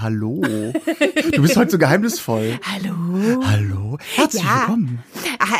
Hallo. Du bist heute so geheimnisvoll. Hallo. Hallo. Herzlich Ja. willkommen.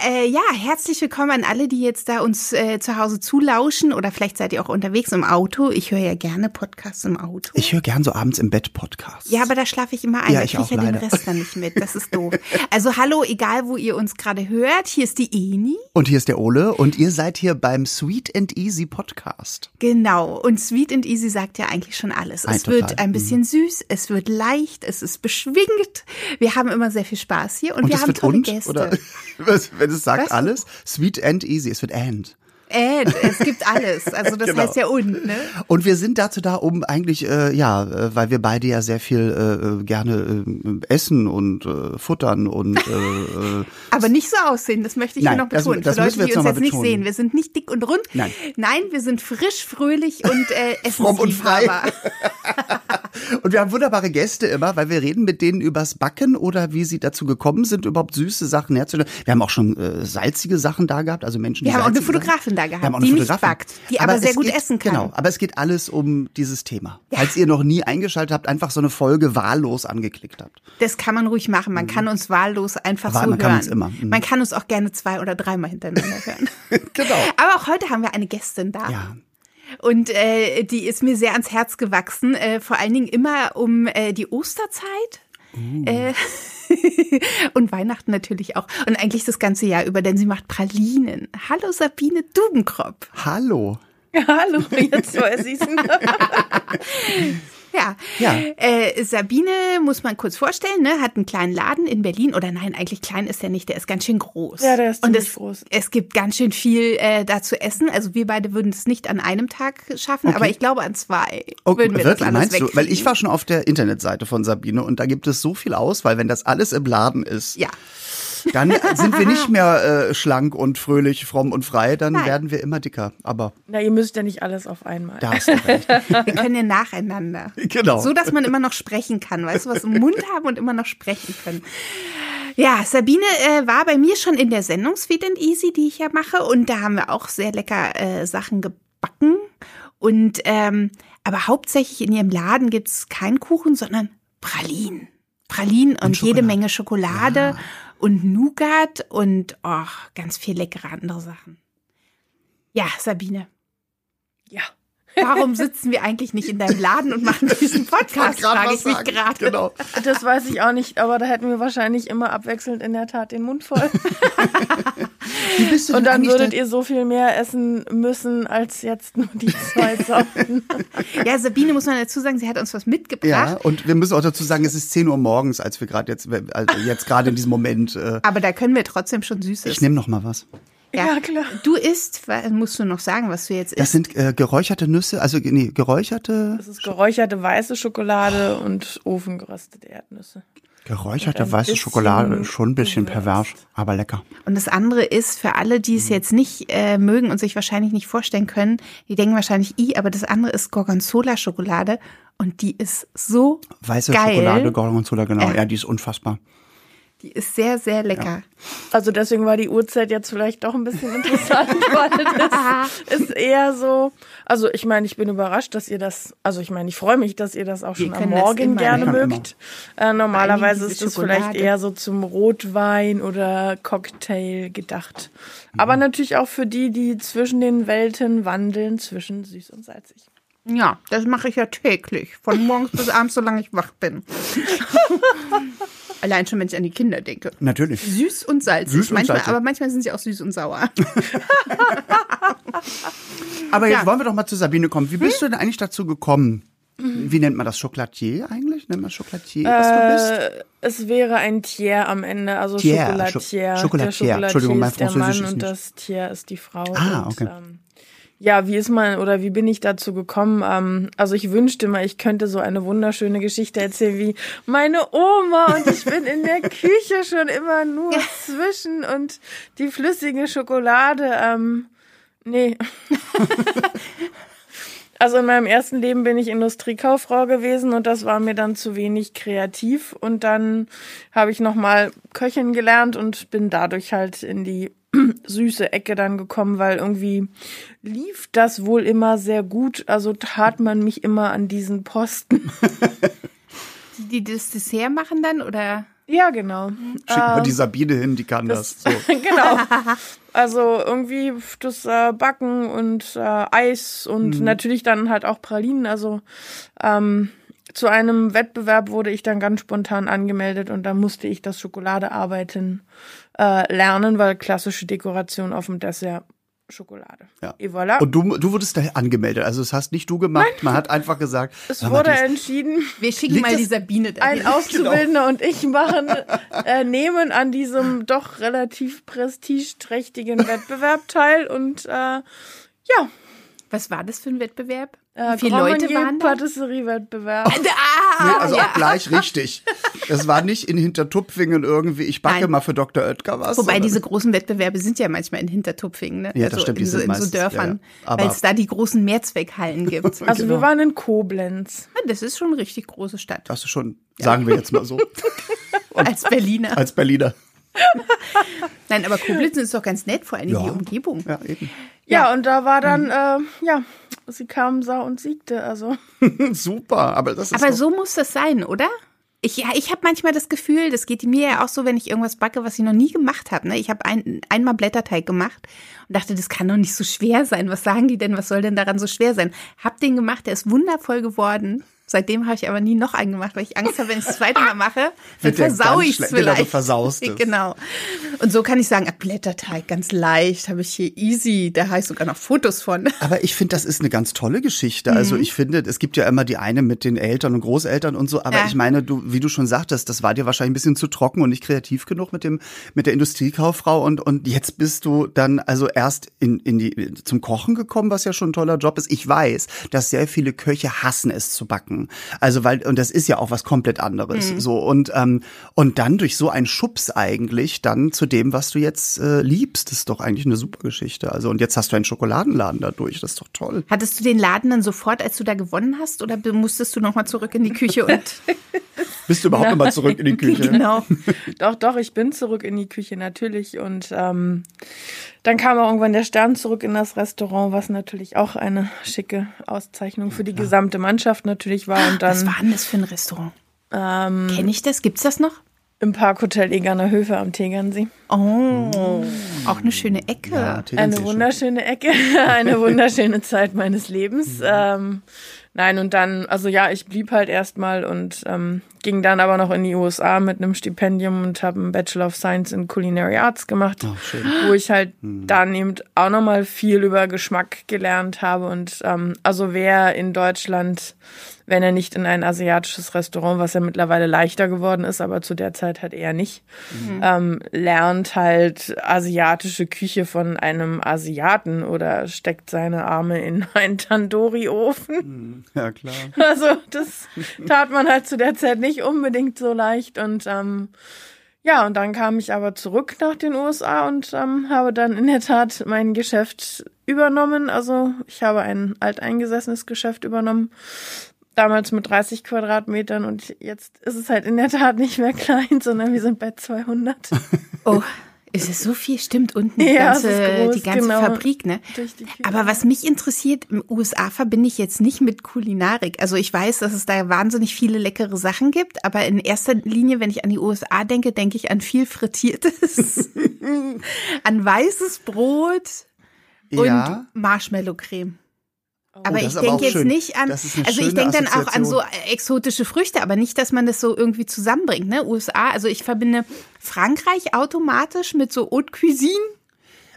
Äh, ja, herzlich willkommen an alle, die jetzt da uns äh, zu Hause zulauschen oder vielleicht seid ihr auch unterwegs im Auto. Ich höre ja gerne Podcasts im Auto. Ich höre gern so abends im Bett Podcasts. ja, aber da schlafe ich immer ein. Ja, ich krieg auch, ja den. Rest dann nicht mit. Das ist doof. Also hallo, egal wo ihr uns gerade hört. Hier ist die Eni. Und hier ist der Ole und ihr seid hier beim Sweet and Easy Podcast. Genau. Und Sweet and Easy sagt ja eigentlich schon alles. Ein Es wird total. ein bisschen süß, es wird leicht, es ist beschwingt. Wir haben immer sehr viel Spaß hier und, Und wir haben wird und? Gäste. Oder wenn es sagt Was? alles? Sweet and Easy. Es wird and. Äh, es gibt alles. Also das Genau. heißt ja und, ne? Und wir sind dazu da, um eigentlich, äh, ja, äh, weil wir beide ja sehr viel äh, äh, gerne äh, essen und äh, futtern und äh, äh, Aber nicht so aussehen, das möchte ich Nein, hier noch das- betonen. das Für müssen Leute, die uns jetzt nicht sehen. Wir sind nicht dick und rund. Nein. Nein, wir sind frisch, fröhlich und äh, Fromm und frei. Und wir haben wunderbare Gäste immer, weil wir reden mit denen übers Backen oder wie sie dazu gekommen sind, überhaupt süße Sachen herzustellen. Wir haben auch schon äh, salzige Sachen da gehabt, also Menschen, die Wir haben auch eine Fotografin da gehabt, Wir haben auch eine die nicht backt, die aber sehr es gut geht, essen kann. Genau, aber es geht alles um dieses Thema. Falls ihr noch nie eingeschaltet habt, einfach so eine Folge wahllos angeklickt habt. Das kann man ruhig machen. Man kann uns wahllos einfach Wahl- so man hören. kann uns immer. Mhm. Man kann uns auch gerne zwei oder dreimal hintereinander hören. Genau. Aber auch heute haben wir eine Gästin da. Ja. Und äh, die ist mir sehr ans Herz gewachsen. Äh, vor allen Dingen immer um äh, die Osterzeit. Uh. Äh, und Weihnachten natürlich auch. Und eigentlich das ganze Jahr über, denn sie macht Pralinen. Hallo Sabine Dubenkropp. Hallo. Hallo, jetzt weiß ich's. Ja. Ja. Äh, Sabine muss man kurz vorstellen, ne, hat einen kleinen Laden in Berlin. Oder nein, eigentlich klein ist der nicht, der ist ganz schön groß. Ja, der ist Und ziemlich es, groß. es gibt ganz schön viel äh, da zu essen. Also wir beide würden es nicht an einem Tag schaffen, aber ich glaube an zwei Oh, würden wir wirklich, das alles meinst du? Weil ich war schon auf der Internetseite von Sabine und da gibt es so viel Auswahl, wenn das alles im Laden ist. Ja. Dann sind wir nicht mehr äh, schlank und fröhlich, fromm und frei, dann Nein. werden wir immer dicker. Aber Na, ihr müsst ja nicht alles auf einmal. da hast du recht. Wir können ja nacheinander. Genau. So, dass man immer noch sprechen kann. Weißt du, was im Mund haben und immer noch sprechen können. Ja, Sabine äh, war bei mir schon in der Sendung Sweet and Easy, die ich ja mache. Und da haben wir auch sehr lecker äh, Sachen gebacken. Und ähm, aber hauptsächlich in ihrem Laden gibt's keinen Kuchen, sondern Pralinen. Pralinen und, jede Schokolade. Menge Schokolade und Nougat und oh, ganz viel leckere andere Sachen. Ja, Sabine. Ja. Warum sitzen wir eigentlich nicht in deinem Laden und machen diesen Podcast, frage ich mich gerade. Genau. Das weiß ich auch nicht, aber da hätten wir wahrscheinlich immer abwechselnd in der Tat den Mund voll. Wie bist du Und dann würdet ihr so viel mehr essen müssen als jetzt nur die zwei Sachen. Ja, Sabine muss man dazu sagen, sie hat uns was Ja, mitgebracht. und wir müssen auch dazu sagen, es ist 10 Uhr morgens, als wir gerade jetzt, also jetzt gerade in diesem Moment. Äh, Aber da können wir trotzdem schon Süßes. ich nehme noch mal was. Ja, klar. Du isst, musst du noch sagen, was du jetzt Das isst. sind äh, geräucherte Nüsse, also nee, geräucherte, Das ist geräucherte weiße Schokolade und ofengeröstete Erdnüsse. geräucherte weiße Schokolade, schon ein bisschen pervers, aber lecker. Und das andere ist für alle, die es jetzt nicht äh, mögen und sich wahrscheinlich nicht vorstellen können, die denken wahrscheinlich, i, aber das andere ist Gorgonzola-Schokolade und die ist so Weiße geil. Schokolade, Gorgonzola, genau. Äh. Ja, die ist unfassbar. Die ist sehr, sehr lecker. Also deswegen war die Uhrzeit jetzt vielleicht doch ein bisschen interessant, weil das ist eher so. Also ich meine, ich bin überrascht, dass ihr das, also ich meine, ich freue mich, dass ihr das auch schon am Morgen gerne mögt. Äh, normalerweise ist das Schokolade. vielleicht eher so zum Rotwein oder Cocktail gedacht. Aber natürlich auch für die, die zwischen den Welten wandeln, zwischen süß und salzig. Ja, das mache ich ja täglich. Von morgens bis abends, solange ich wach bin. Allein schon, wenn ich an die Kinder denke. Natürlich. Süß und salzig. Süß und manchmal, salzig. Aber manchmal sind sie auch süß und sauer. Aber jetzt Ja. wollen wir doch mal zu Sabine kommen. Wie bist du denn eigentlich dazu gekommen? Wie nennt man das? Chocolatier eigentlich? Nennt man Chocolatier, was du bist? Äh, es wäre ein Tier am Ende, also Tier, Schokolatier. Chocolatier. Der Chocolatier Entschuldigung, mein ist der Französisch Mann ist und das Tier ist die Frau. Ah, und, okay. Ähm, ja, wie ist man oder wie bin ich dazu gekommen? Ähm, also ich wünschte mal, ich könnte so eine wunderschöne Geschichte erzählen wie meine Oma und ich bin in der Küche schon immer nur zwischen und die flüssige Schokolade. Ähm, nee. Also in meinem ersten Leben bin ich Industriekauffrau gewesen und das war mir dann zu wenig kreativ und dann habe ich noch mal Köchin gelernt und bin dadurch halt in die süße Ecke dann gekommen, weil irgendwie lief das wohl immer sehr gut. Also tat man mich immer an diesen Posten. Die, die das Dessert machen dann oder? Ja, genau. Schickt mal die Sabine hin, die kann das. So. genau. Also irgendwie das äh, Backen und äh, Eis und natürlich dann halt auch Pralinen. Also ähm, zu einem Wettbewerb wurde ich dann ganz spontan angemeldet und da musste ich das Schokoladearbeiten äh, lernen, weil klassische Dekoration auf dem Dessert Schokolade. Ja. Et voilà. Und du, du wurdest da angemeldet. Also das hast nicht du gemacht. Man hat einfach gesagt, es wurde dies- entschieden, Wir schicken mal die Sabine da. ein Auszubildender und ich machen, äh, nehmen an diesem doch relativ prestigeträchtigen Wettbewerb teil und äh, ja, Was war das für ein Wettbewerb? Äh, Wie Leute waren da? Patisserie-Wettbewerb. Ah, Nee, also ja. auch gleich richtig. Das war nicht in Hintertupfingen irgendwie, ich backe Nein. mal für Dr. Oetker was. Wobei sondern- diese großen Wettbewerbe sind ja manchmal in Hintertupfingen, ne? Ja, das stimmt, die in so, sind in so meistens- Dörfern, ja, ja. Weil es da die großen Mehrzweckhallen gibt. Also Genau. wir waren in Koblenz. das ist schon eine richtig große Stadt. Das ist schon, sagen wir jetzt mal so, Als Berliner. als Berliner. Nein, aber Koblenz ist doch ganz nett, vor allem Ja. die Umgebung. Ja, eben. Ja, Ja. und da war dann, äh, ja, sie kam, sah und siegte. Also Super, aber das ist Aber so muss das sein, oder? Ich, ja, ich habe manchmal das Gefühl, das geht mir ja auch so, wenn ich irgendwas backe, was ich noch nie gemacht habe. Ne? Ich habe ein, einmal Blätterteig gemacht und dachte, das kann doch nicht so schwer sein. Was sagen die denn? Was soll denn daran so schwer sein? Hab den gemacht, der ist wundervoll geworden. Seitdem habe ich aber nie noch einen gemacht, weil ich Angst habe, wenn ich es das zweite Mal mache, dann versau ich es. Genau, du vielleicht. versaust es. Genau. Und so kann ich sagen, Blätterteig, ganz leicht, habe ich hier easy. Da ich sogar noch Fotos von. aber ich finde, das ist eine ganz tolle Geschichte. Also Mhm. ich finde, es gibt ja immer die eine mit den Eltern und Großeltern und so, aber Ja. ich meine, du, wie du schon sagtest, das war dir wahrscheinlich ein bisschen zu trocken und nicht kreativ genug mit dem, mit der Industriekauffrau und, und jetzt bist du dann also erst in, in die, zum Kochen gekommen, was ja schon ein toller Job ist. Ich weiß, dass sehr viele Köche hassen es zu backen. Also weil, und das ist ja auch was komplett anderes. Mhm. So und, ähm, und dann durch so einen Schubs eigentlich dann zu dem, was du jetzt äh, liebst, das ist doch eigentlich eine super Geschichte. Also und jetzt hast du einen Schokoladenladen dadurch, das ist doch toll. Hattest du den Laden dann sofort, als du da gewonnen hast, oder musstest du nochmal zurück in die Küche und Bist du überhaupt nochmal zurück in die Küche? genau. doch, doch, ich bin zurück in die Küche natürlich. Und ähm, dann kam auch irgendwann der Stern zurück in das Restaurant, was natürlich auch eine schicke Auszeichnung für die gesamte Mannschaft natürlich war. Und Was dann war denn das für ein Restaurant? ähm, Kenne ich das? Gibt's das noch? im Parkhotel Egerner Höfe am Tegernsee. Oh, auch eine schöne Ecke. Ja, Eine schon. wunderschöne Ecke, eine wunderschöne Zeit meines Lebens. Ähm, nein, und dann, also ja, ich blieb halt erstmal und ähm, ging dann aber noch in die USA mit einem Stipendium und habe einen Bachelor of Science in Culinary Arts gemacht, wo ich halt dann eben auch nochmal viel über Geschmack gelernt habe. Und ähm, also wer in Deutschland, wenn er nicht in ein asiatisches Restaurant, was ja mittlerweile leichter geworden ist, aber zu der Zeit halt eher nicht, ähm, lernt halt asiatische Küche von einem Asiaten oder steckt seine Arme in einen Tandoori-Ofen. Ja, klar. Also das tat man halt zu der Zeit nicht unbedingt so leicht und ähm, ja, und dann kam ich aber zurück nach den USA und ähm, habe dann in der Tat mein Geschäft übernommen. Also ich habe ein alteingesessenes Geschäft übernommen, damals mit 30 Quadratmetern und jetzt ist es halt in der Tat nicht mehr klein, sondern wir sind bei 200. Oh, ist es so viel? Stimmt, unten die Ja, ganze, ist groß, die ganze genau. Fabrik, ne? Aber was mich interessiert, im USA verbinde ich jetzt nicht mit Kulinarik. Also ich weiß, dass es da wahnsinnig viele leckere Sachen gibt, aber in erster Linie, wenn ich an die USA denke, denke ich an viel Frittiertes, an weißes Brot und Ja. Marshmallow-Creme. Oh, Aber das ich denke jetzt schön. nicht an, also ich denke dann auch an so exotische Früchte, aber nicht, dass man das so irgendwie zusammenbringt, ne? USA, also ich verbinde Frankreich automatisch mit so Haute Cuisine.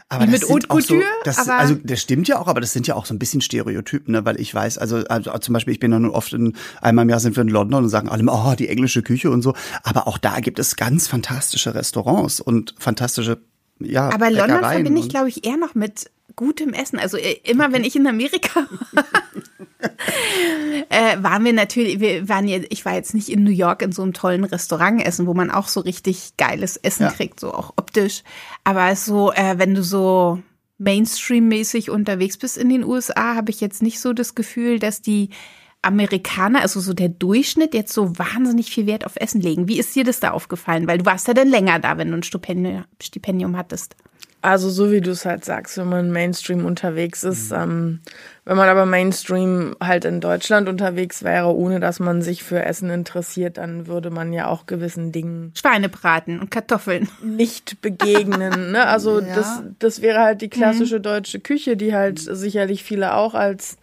Aber mit Haute auch so, Couture, das, aber- also das stimmt ja auch, aber das sind ja auch so ein bisschen Stereotypen, ne? weil ich weiß, also, also zum Beispiel, ich bin ja nun oft in, einmal im Jahr sind wir in London und sagen alle, oh, die englische Küche und so, aber auch da gibt es ganz fantastische Restaurants und fantastische, ja, Aber London verbinde ich, glaube ich, eher noch mit gutem Essen. Also äh, immer, wenn ich in Amerika war, äh, waren wir natürlich, wir waren jetzt, ich war jetzt nicht in New York in so einem tollen Restaurant essen, wo man auch so richtig geiles Essen Ja. kriegt, so auch optisch. Aber so, äh, wenn du so Mainstream-mäßig unterwegs bist in den USA, habe ich jetzt nicht so das Gefühl, dass die Amerikaner, also so der Durchschnitt, jetzt so wahnsinnig viel Wert auf Essen legen. Wie ist dir das da aufgefallen? Weil du warst ja dann länger da, wenn du ein Stipendium, Stipendium hattest. Also so wie du es halt sagst, wenn man Mainstream unterwegs ist, mhm. ähm, wenn man aber Mainstream halt in Deutschland unterwegs wäre, ohne dass man sich für Essen interessiert, dann würde man ja auch gewissen Dingen Schweinebraten und Kartoffeln nicht begegnen. ne? Also ja. das, das wäre halt die klassische mhm. deutsche Küche, die halt sicherlich viele auch als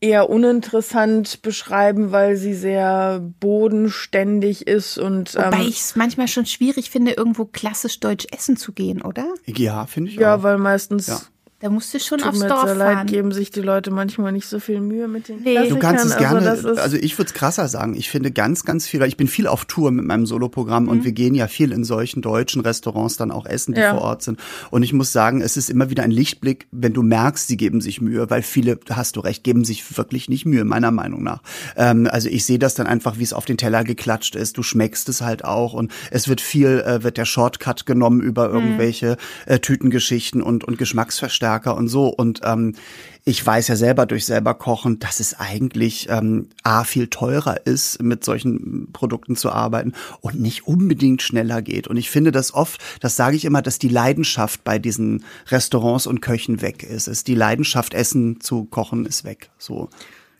eher uninteressant beschreiben, weil sie sehr bodenständig ist und Wobei ähm, ich es manchmal schon schwierig finde, irgendwo klassisch deutsch essen zu gehen, oder? Ja, finde ich. Ja, auch. weil meistens ja. Da musst du schon Tut aufs mir Dorf sehr leid, fahren. geben sich die Leute manchmal nicht so viel Mühe mit den Nee. Du kannst es Klassikern. gerne, Also, also, ich würde es krasser sagen. Ich finde ganz, ganz viel, ich bin viel auf Tour mit meinem Soloprogramm und wir gehen ja viel in solchen deutschen Restaurants dann auch essen, die Ja. vor Ort sind. Und ich muss sagen, es ist immer wieder ein Lichtblick, wenn du merkst, sie geben sich Mühe, weil viele, hast du recht, geben sich wirklich nicht Mühe, meiner Meinung nach. Ähm, also ich sehe das dann einfach, wie es auf den Teller geklatscht ist. Du schmeckst es halt auch und es wird viel, äh, wird der Shortcut genommen über irgendwelche äh, Tütengeschichten und, und Geschmacksverstärker und so. Und ähm, ich weiß ja selber durch selber kochen, dass es eigentlich ähm, a viel teurer ist, mit solchen Produkten zu arbeiten und nicht unbedingt schneller geht. Und ich finde das oft, das sage ich immer, dass die Leidenschaft bei diesen Restaurants und Köchen weg ist. ist die Leidenschaft, Essen zu kochen, ist weg. So.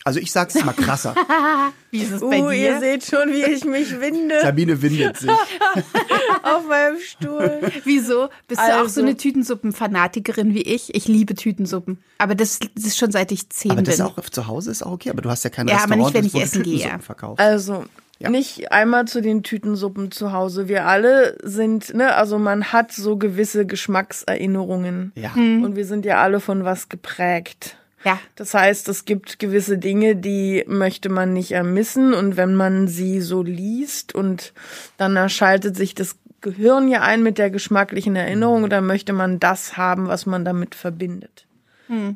Also ich sag's mal krasser. Wie ist es bei uh, ihr dir? seht schon, wie ich mich winde Sabine windet sich. auf meinem Stuhl. Wieso? Bist du auch Also- so eine Tütensuppen-Fanatikerin wie ich? Ich liebe Tütensuppen. Aber das, das ist schon seit ich zehn Aber das bin. ist auch zu Hause ist auch okay, aber du hast ja kein Ja, aber Restaurant, nicht, wenn ich wo du essen gehe. Verkaufst. Also, Ja. nicht einmal zu den Tütensuppen zu Hause. Wir alle sind, ne, also man hat so gewisse Geschmackserinnerungen. Ja. Und wir sind ja alle von was geprägt. Ja. Das heißt, es gibt gewisse Dinge, die möchte man nicht ermissen und wenn man sie so liest und dann erschaltet sich das Gehirn ja ein mit der geschmacklichen Erinnerung und dann möchte man das haben, was man damit verbindet.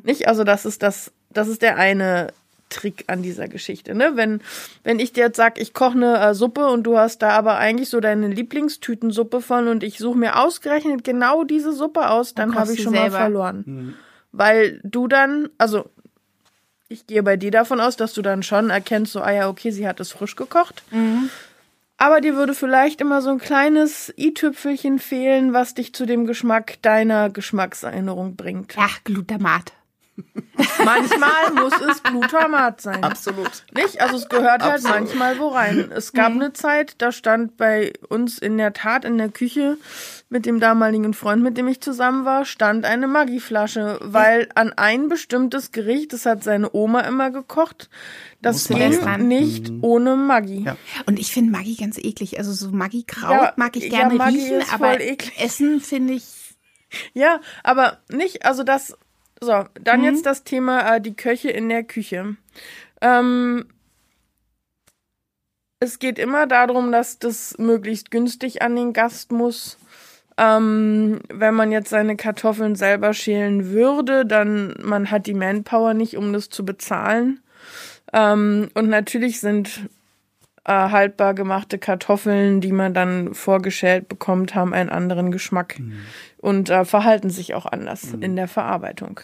Nicht? Also das ist das, das ist der eine Trick an dieser Geschichte. Ne? Wenn, wenn ich dir jetzt sag, ich koche eine äh, Suppe und du hast da aber eigentlich so deine Lieblingstütensuppe von und ich suche mir ausgerechnet genau diese Suppe aus, dann habe ich schon selber. mal verloren. Weil du dann, also ich gehe bei dir davon aus, dass du dann schon erkennst, so, ah ja, okay, sie hat es frisch gekocht. Aber dir würde vielleicht immer so ein kleines i-Tüpfelchen fehlen, was dich zu dem Geschmack deiner Geschmackserinnerung bringt. Ja, Glutamat. Manchmal muss es Glutamat sein. Absolut. Nicht? Also es gehört halt Absolut. manchmal wo rein. Es gab eine Zeit, da stand bei uns in der Tat in der Küche mit dem damaligen Freund, mit dem ich zusammen war, stand eine Maggi-Flasche, weil an ein bestimmtes Gericht, das hat seine Oma immer gekocht, das ging nicht ohne Maggi. Ja. Und ich finde Maggi ganz eklig. Also so Maggi-Kraut Ja, mag ich ja, gerne Maggi riechen, ist aber voll eklig. Essen finde ich. Ja, aber nicht, also das, so, dann jetzt das Thema äh, die Köche in der Küche. Ähm, es geht immer darum, dass das möglichst günstig an den Gast muss. Ähm, wenn man jetzt seine Kartoffeln selber schälen würde, dann man hat die Manpower nicht, um das zu bezahlen. Ähm, und natürlich sind äh, haltbar gemachte Kartoffeln, die man dann vorgeschält bekommt, haben einen anderen Geschmack und äh, verhalten sich auch anders in der Verarbeitung.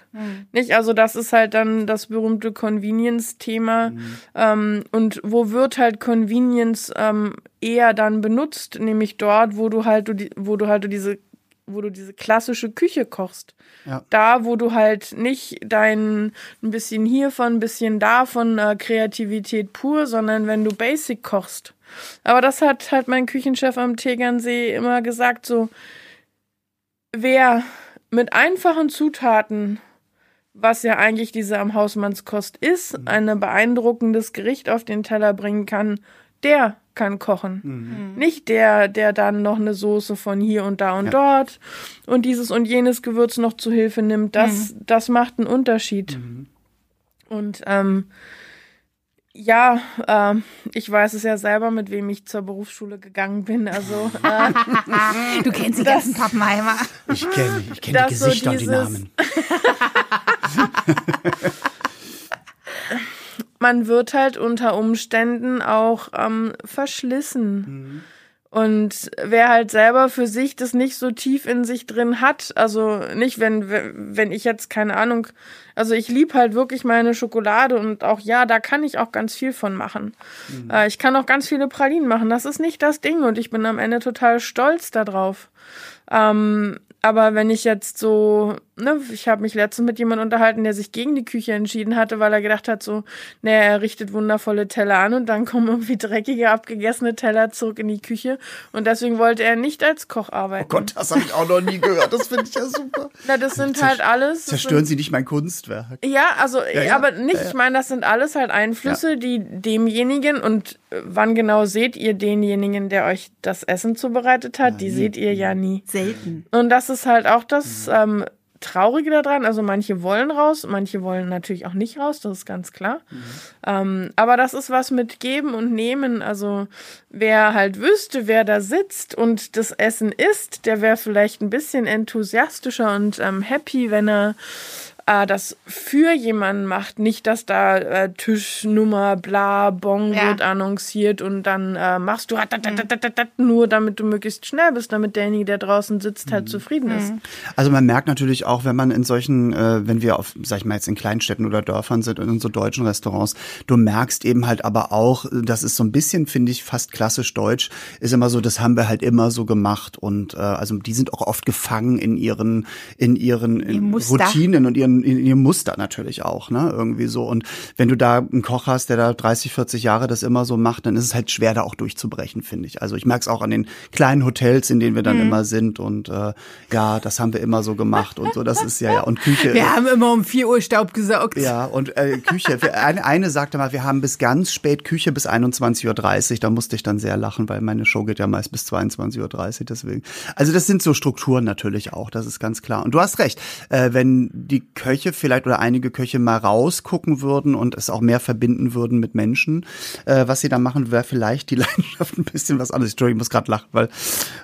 Nicht? Also das ist halt dann das berühmte Convenience-Thema. Ähm, und wo wird halt Convenience ähm, eher dann benutzt, nämlich dort, wo du halt, du die- wo du halt du diese wo du diese klassische Küche kochst. Ja. Da, wo du halt nicht dein ein bisschen hiervon, ein bisschen davon äh, Kreativität pur, sondern wenn du Basic kochst. Aber das hat halt mein Küchenchef am Tegernsee immer gesagt, so, wer mit einfachen Zutaten, was ja eigentlich diese am Hausmannskost ist, ein beeindruckendes Gericht auf den Teller bringen kann, der kann kochen. Nicht der, der dann noch eine Soße von hier und da und Ja. dort und dieses und jenes Gewürz noch zu Hilfe nimmt. Das, das macht einen Unterschied. Und ähm, ja, ähm, ich weiß es ja selber, mit wem ich zur Berufsschule gegangen bin. Also äh, Du kennst die ganzen Pappenheimer. Ich kenne ich kenn die Das so Gesichter und die dieses- Namen. man wird halt unter Umständen auch ähm, verschlissen. Und wer halt selber für sich das nicht so tief in sich drin hat, also nicht, wenn, wenn ich jetzt, keine Ahnung, also ich lieb halt wirklich meine Schokolade und auch ja, da kann ich auch ganz viel von machen. Äh, ich kann auch ganz viele Pralinen machen, das ist nicht das Ding und ich bin am Ende total stolz darauf. Ähm, aber wenn ich jetzt so, ne, ich habe mich letztens mit jemandem unterhalten, der sich gegen die Küche entschieden hatte, weil er gedacht hat, so, ne, er richtet wundervolle Teller an und dann kommen irgendwie dreckige, abgegessene Teller zurück in die Küche. Und deswegen wollte er nicht als Koch arbeiten. Oh Gott, das habe ich auch noch nie gehört. Das finde ich ja super. Na, das sind halt alles. Zerstören sind, Sie nicht mein Kunstwerk. Ja, also, Ja, ja. aber nicht, Ja, ja. ich meine, das sind alles halt Einflüsse, die demjenigen und äh, wann genau seht ihr denjenigen, der euch das Essen zubereitet hat? die seht ihr ja nie. Selten. Und das ist halt auch das ähm, Traurige daran. Also manche wollen raus, manche wollen natürlich auch nicht raus, das ist ganz klar. Ähm, aber das ist was mit Geben und Nehmen. Also wer halt wüsste, wer da sitzt und das Essen isst, der wäre vielleicht ein bisschen enthusiastischer und ähm, happy, wenn er äh, das für jemanden macht, nicht, dass da äh, Tischnummer, bla, Bon Ja. wird annonciert und dann äh, machst du hat nur, damit du möglichst schnell bist, damit derjenige, der draußen sitzt, halt zufrieden ist. Also man merkt natürlich auch, wenn man in solchen, äh, wenn wir auf, sag ich mal jetzt in Kleinstädten oder Dörfern sind und in so deutschen Restaurants, du merkst eben halt aber auch, das ist so ein bisschen, finde ich, fast klassisch deutsch, ist immer so, das haben wir halt immer so gemacht und äh, also die sind auch oft gefangen in ihren, in ihren in. Routinen und ihren, in ihrem Muster natürlich auch, ne, irgendwie so und wenn du da einen Koch hast, der da 30, 40 Jahre das immer so macht, dann ist es halt schwer, da auch durchzubrechen, finde ich. Also ich merke es auch an den kleinen Hotels, in denen wir Mhm. dann immer sind und äh, ja, das haben wir immer so gemacht und so, das ist ja, ja, und Küche. Wir haben immer um 4 Uhr Staub gesaugt. Ja, und äh, Küche. Eine, eine sagte mal, wir haben bis ganz spät Küche bis 21.30 Uhr. Da musste ich dann sehr lachen, weil meine Show geht ja meist bis 22.30 Uhr. Deswegen. Also das sind so Strukturen natürlich auch, das ist ganz klar. Und du hast recht, äh, wenn die Köche vielleicht oder einige Köche mal rausgucken würden und es auch mehr verbinden würden mit Menschen, äh, was sie da machen, wäre vielleicht die Leidenschaft ein bisschen was anderes. Entschuldigung, ich muss gerade lachen, weil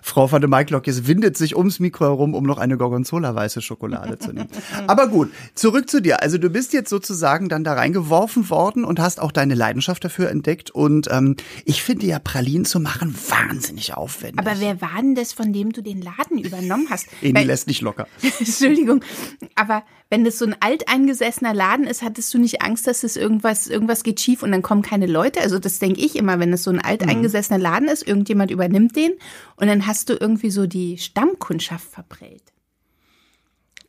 Frau van de Maiklock jetzt windet sich ums Mikro herum, um noch eine Gorgonzola-weiße Schokolade zu nehmen. Aber gut, zurück zu dir. Also du bist jetzt sozusagen dann da reingeworfen worden und hast auch deine Leidenschaft dafür entdeckt. Und ähm, ich finde ja Pralinen zu machen wahnsinnig aufwendig. Aber wer war denn das, von dem du den Laden übernommen hast? Eni lässt nicht locker. Entschuldigung, aber wenn das so ein alteingesessener Laden ist, hattest du nicht Angst, dass es irgendwas, irgendwas geht schief und dann kommen keine Leute? Also das denke ich immer, wenn es so ein alteingesessener Laden ist, irgendjemand übernimmt den und dann hast du irgendwie so die Stammkundschaft verprellt.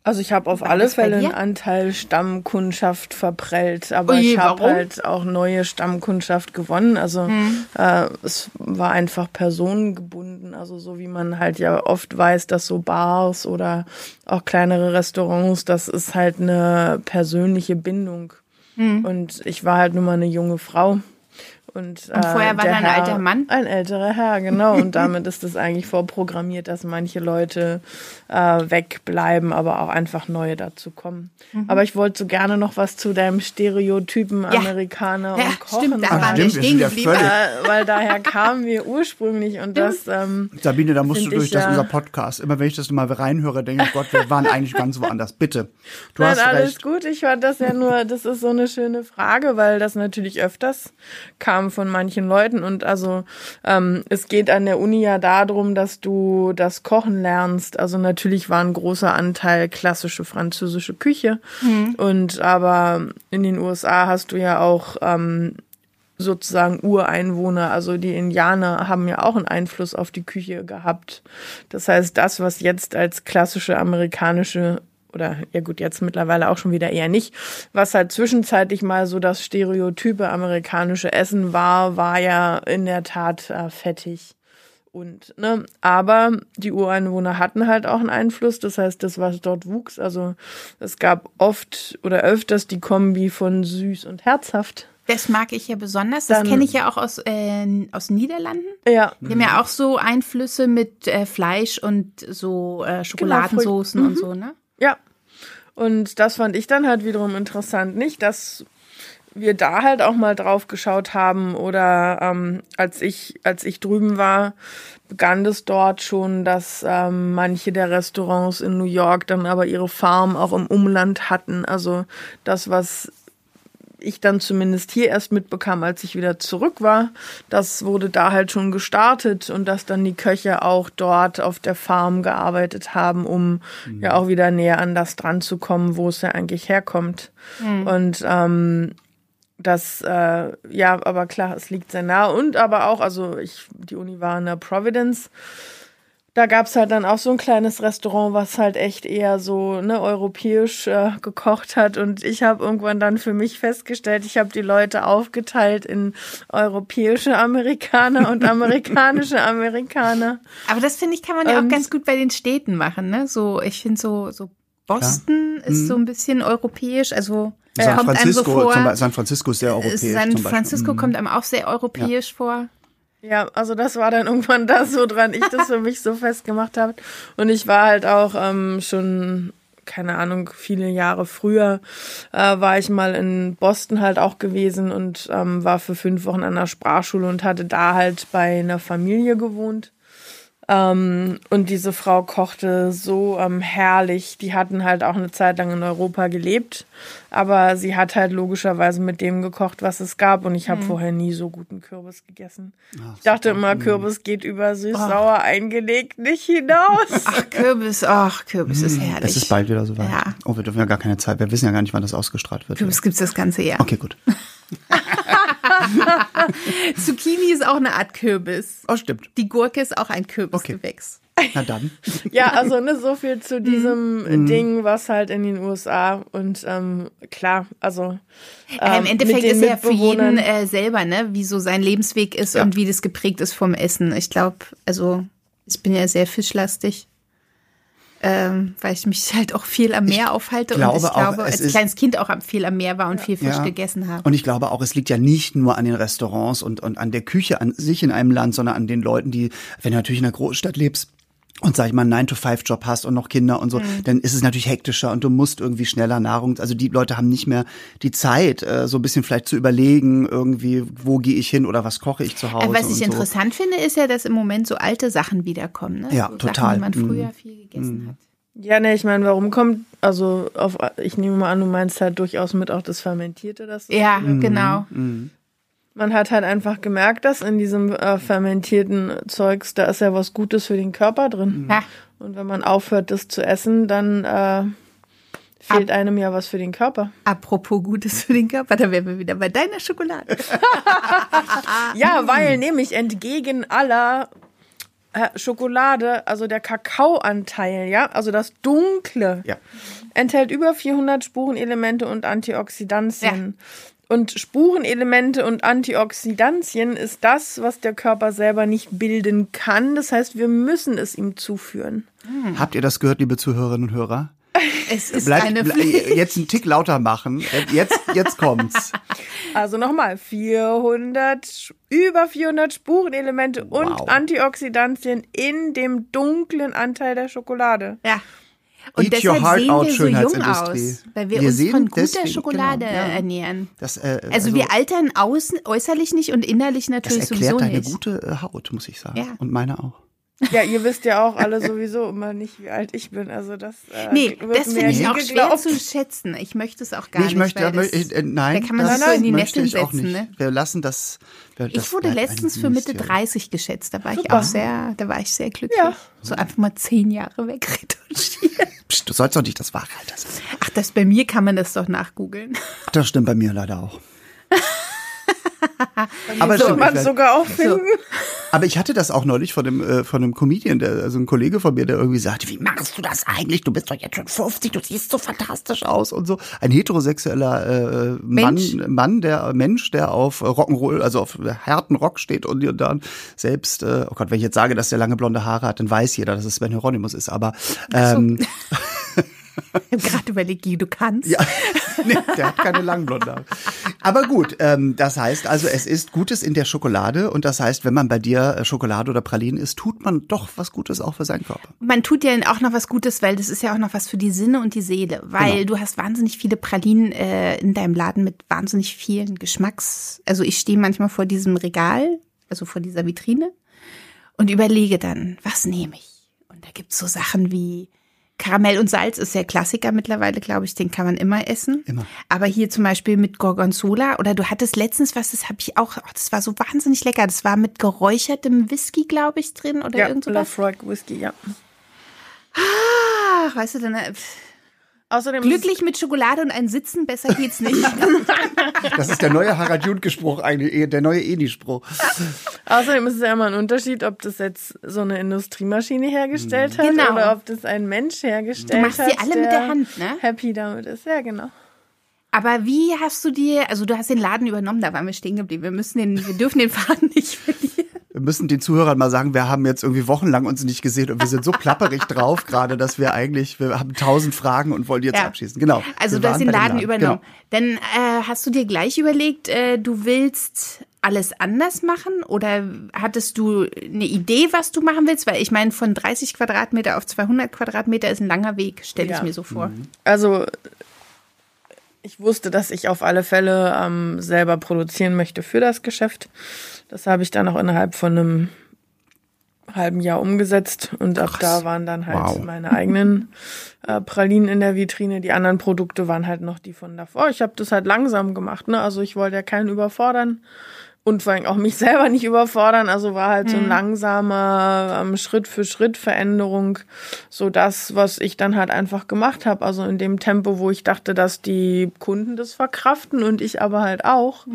Also ich habe auf War alle Fälle einen? Anteil Stammkundschaft verprellt, aber Ui, ich habe halt auch neue Stammkundschaft gewonnen. Also Hm. äh, es war einfach personengebunden. Also so wie man halt ja oft weiß, dass so Bars oder auch kleinere Restaurants, das ist halt eine persönliche Bindung. Hm. Und ich war halt nur mal eine junge Frau. Und, Und vorher war der da ein alter Mann? Ein älterer Herr, genau. Und damit ist es eigentlich vorprogrammiert, dass manche Leute äh, wegbleiben, aber auch einfach neue dazu kommen. Mhm. Aber ich wollte so gerne noch was zu deinem Stereotypen Amerikaner Ja, und Kochen stimmt, da waren wir stimmt, wir stehen ja geblieben. Äh, weil daher kamen wir ursprünglich und das ähm, Sabine, da musst du durch, ich, das ist ja. unser Podcast. Immer wenn ich das mal reinhöre, denke ich, Gott, wir waren eigentlich ganz woanders. Bitte. Du Nein, hast alles recht. gut. Ich fand das ja nur, das ist so eine schöne Frage, weil das natürlich öfters kam von manchen Leuten. Und also ähm, es geht an der Uni ja darum, dass du das Kochen lernst. Also natürlich war ein großer Anteil klassische französische Küche. Und aber in den USA hast du ja auch ähm, sozusagen Ureinwohner, also die Indianer haben ja auch einen Einfluss auf die Küche gehabt. Das heißt, das, was jetzt als klassische amerikanische oder ja gut, jetzt mittlerweile auch schon wieder eher nicht, was halt zwischenzeitlich mal so das stereotype amerikanische Essen war, war ja in der Tat äh, fettig. Und, ne, aber die Ureinwohner hatten halt auch einen Einfluss, das heißt, das, was dort wuchs, also es gab oft oder öfters die Kombi von süß und herzhaft. Das mag ich ja besonders. Das kenne ich ja auch aus, äh, aus den Niederlanden. Ja, Die haben ja auch so Einflüsse mit äh, Fleisch und so äh, Schokoladensoßen Genau, und so, ne? Und das fand ich dann halt wiederum interessant. Nicht, dass wir da halt auch mal drauf geschaut haben oder ähm, als ich als ich drüben war, begann es dort schon, dass ähm, manche der Restaurants in New York dann aber ihre Farm auch im Umland hatten. Also das, was ich dann zumindest hier erst mitbekam, als ich wieder zurück war. Das wurde da halt schon gestartet und dass dann die Köche auch dort auf der Farm gearbeitet haben, um ja auch wieder näher an das dran zu kommen, wo es ja eigentlich herkommt. Und ähm, das, äh, ja, aber klar, es liegt sehr nah. Und aber auch, also ich, die Uni war in der Providence. Da gab's halt dann auch so ein kleines Restaurant, was halt echt eher so ne, europäisch äh, gekocht hat. Und ich habe irgendwann dann für mich festgestellt, ich habe die Leute aufgeteilt in europäische Amerikaner und amerikanische Amerikaner. Aber das finde ich, kann man ja auch ganz gut bei den Städten machen, ne? So, ich finde so, so Boston ist so ein bisschen europäisch, also Mhm. San kommt einem so Francisco, vor. zum Beispiel, San Francisco ist sehr europäisch. San. Francisco Mhm. kommt einem auch sehr europäisch vor. Ja, also das war dann irgendwann das, so dran ich das für mich so festgemacht habe. Und ich war halt auch ähm, schon, keine Ahnung, viele Jahre früher, äh, war ich mal in Boston halt auch gewesen und ähm, war für fünf Wochen an der Sprachschule und hatte da halt bei einer Familie gewohnt. Ähm, und diese Frau kochte so ähm, herrlich. Die hatten halt auch eine Zeit lang in Europa gelebt. Aber sie hat halt logischerweise mit dem gekocht, was es gab. Und ich habe vorher nie so guten Kürbis gegessen. ich dachte immer, Kürbis geht über süß-sauer eingelegt nicht hinaus. Ach, Kürbis, ach, Kürbis ist herrlich. Mhm. Es ist bald wieder soweit. Ja. Oh, wir dürfen ja gar keine Zeit. Wir wissen ja gar nicht, wann das ausgestrahlt wird. Kürbis gibt's das ganze Jahr. Okay, gut. Zucchini ist auch eine Art Kürbis. Oh, stimmt. Die Gurke ist auch ein Kürbisgewächs. Na dann. ja, also ne, so viel zu diesem Ding, was halt in den USA und ähm, klar, also Äh, Im ähm, Endeffekt ist ja für jeden äh, selber, ne, wie so sein Lebensweg ist Ja. und wie das geprägt ist vom Essen. Ich glaube, also ich bin ja sehr fischlastig, ähm, weil ich mich halt auch viel am Meer aufhalte und glaube ich auch, glaube, es als kleines Kind auch viel am Meer war und viel Fisch Ja. gegessen habe. Und ich glaube auch, es liegt ja nicht nur an den Restaurants und, und an der Küche an sich in einem Land, sondern an den Leuten, die, wenn du natürlich in einer Großstadt lebst, und sag ich mal, einen 9-to-5-Job hast und noch Kinder und so, Mhm. dann ist es natürlich hektischer und du musst irgendwie schneller Nahrung, also die Leute haben nicht mehr die Zeit, äh, so ein bisschen vielleicht zu überlegen, irgendwie, wo gehe ich hin oder was koche ich zu Hause. Äh, Was ich und so. interessant finde, ist ja, dass im Moment so alte Sachen wiederkommen. Ne? Ja, so total. Sachen, die man Mhm. früher viel gegessen hat. Ja, ne, ich meine, warum kommt, also auf, ich nehme mal an, du meinst halt durchaus mit auch das Fermentierte, das Ja, Mhm. genau. Man hat halt einfach gemerkt, dass in diesem äh, fermentierten Zeugs, da ist ja was Gutes für den Körper drin. Ja. Und wenn man aufhört, das zu essen, dann äh, fehlt einem ja was für den Körper. Apropos Gutes für den Körper, da wären wir wieder bei deiner Schokolade. Ja, weil nämlich entgegen aller äh, Schokolade, also der Kakaoanteil, ja, also das Dunkle, Ja. enthält über 400 Spurenelemente und Antioxidantien. Und Spurenelemente und Antioxidantien ist das, was der Körper selber nicht bilden kann. Das heißt, wir müssen es ihm zuführen. Habt ihr das gehört, liebe Zuhörerinnen und Hörer? Es ist Bleibt, eine ble- Pflicht. jetzt einen Tick lauter machen. Jetzt, jetzt kommt's. Also nochmal, 400, über 400 Spurenelemente und Wow. Antioxidantien in dem dunklen Anteil der Schokolade. Ja. Und Eat deshalb sehen wir so jung aus, weil wir, Wir uns sehen von guter deswegen- Schokolade genau, ja. ernähren. Das, äh, Also, wir altern außen, äußerlich nicht und innerlich das natürlich erklärt sowieso deine nicht. gute äh, Haut, muss ich sagen. Ja. Und meine auch. Ja, ihr wisst ja auch alle sowieso immer nicht, wie alt ich bin. Also das äh, Nee, wird das mir finde ich auch schwer geglaubt. zu schätzen. Ich möchte es auch gar Nee, ich nicht. möchte, weil aber, das, äh, nein, da kann man das so in die Nesseln ich auch setzen. nicht. Ne? Wir lassen das. Wir, das Ich wurde letztens für Mitte Mysterium. 30 geschätzt. Da war ich Super. auch sehr, da war ich sehr glücklich. Ja. So einfach mal zehn Jahre wegretuschiert. Psst, du sollst doch nicht das wahre Alter sagen. Ach, das bei mir kann man das doch nachgoogeln. Das stimmt bei mir leider auch. Aber, stimmt, man ich, sogar auch finden. aber ich hatte das auch neulich von dem, äh, von einem Comedian, der, also ein Kollege von mir, der irgendwie sagte, wie machst du das eigentlich? Du bist doch jetzt schon 50, du siehst so fantastisch aus und so. Ein heterosexueller äh, Mann, Mensch. Mann, der Mensch, der auf Rock'n'Roll, also auf harten Rock steht und dann selbst, äh, oh Gott, wenn ich jetzt sage, dass der lange blonde Haare hat, dann weiß jeder, dass es Sven Hieronymus ist. Aber ähm, Ich habe gerade überlegt, du kannst. Ja, nee, der hat keine langen blonden Haare. Aber gut, ähm, das heißt also, es ist Gutes in der Schokolade und das heißt, wenn man bei dir äh, Schokolade oder Pralinen isst, tut man doch was Gutes auch für seinen Körper. Man tut ja auch noch was Gutes, weil das ist ja auch noch was für die Sinne und die Seele. Weil Genau. du hast wahnsinnig viele Pralinen äh, in deinem Laden mit wahnsinnig vielen Geschmacks. Also ich stehe manchmal vor diesem Regal, also vor dieser Vitrine und überlege dann, was nehme ich? Und da gibt's so Sachen wie Karamell und Salz ist der Klassiker mittlerweile, glaube ich, den kann man immer essen. Immer. Aber hier zum Beispiel mit Gorgonzola oder du hattest letztens was, das habe ich auch, oh, das war so wahnsinnig lecker. Das war mit geräuchertem Whisky, glaube ich, drin oder Ja, irgend sowas. Lafroig Whisky, ja. Ach, weißt du, dann, äh, Außerdem Glücklich mit Schokolade und ein Sitzen, besser geht's nicht. Das ist der neue Harald Junke-Spruch, eigentlich, der neue Edi-Spruch. Außerdem ist es ja immer ein Unterschied, ob das jetzt so eine Industriemaschine hergestellt hat Genau. oder ob das ein Mensch hergestellt Du machst hat. sie alle mit der der Hand, ne? Happy damit ist, ja genau. Aber wie hast du dir, also du hast den Laden übernommen, da waren wir stehen geblieben. Wir müssen den, wir dürfen den Faden nicht verlieren. Wir müssen den Zuhörern mal sagen, wir haben jetzt irgendwie wochenlang uns nicht gesehen und wir sind so plapperig drauf gerade, dass wir eigentlich, wir haben tausend Fragen und wollen die jetzt Ja. abschließen. Genau. Also du hast den dem Laden übernommen. Genau. Dann äh, hast du dir gleich überlegt, äh, du willst alles anders machen oder hattest du eine Idee, was du machen willst? Weil ich meine, von 30 Quadratmeter auf 200 Quadratmeter ist ein langer Weg, stelle ich Ja. mir so vor. Also ich wusste, dass ich auf alle Fälle ähm, selber produzieren möchte für das Geschäft. Das habe ich dann auch innerhalb von einem halben Jahr umgesetzt und ab da waren dann halt Wow. meine eigenen äh, Pralinen in der Vitrine. Die anderen Produkte waren halt noch die von davor. Ich habe das halt langsam gemacht, ne? Also ich wollte ja keinen überfordern und vor allem auch mich selber nicht überfordern. Also war halt so ein langsamer ähm, Schritt für Schritt Veränderung, so das, was ich dann halt einfach gemacht habe. Also in dem Tempo, wo ich dachte, dass die Kunden das verkraften und ich aber halt auch.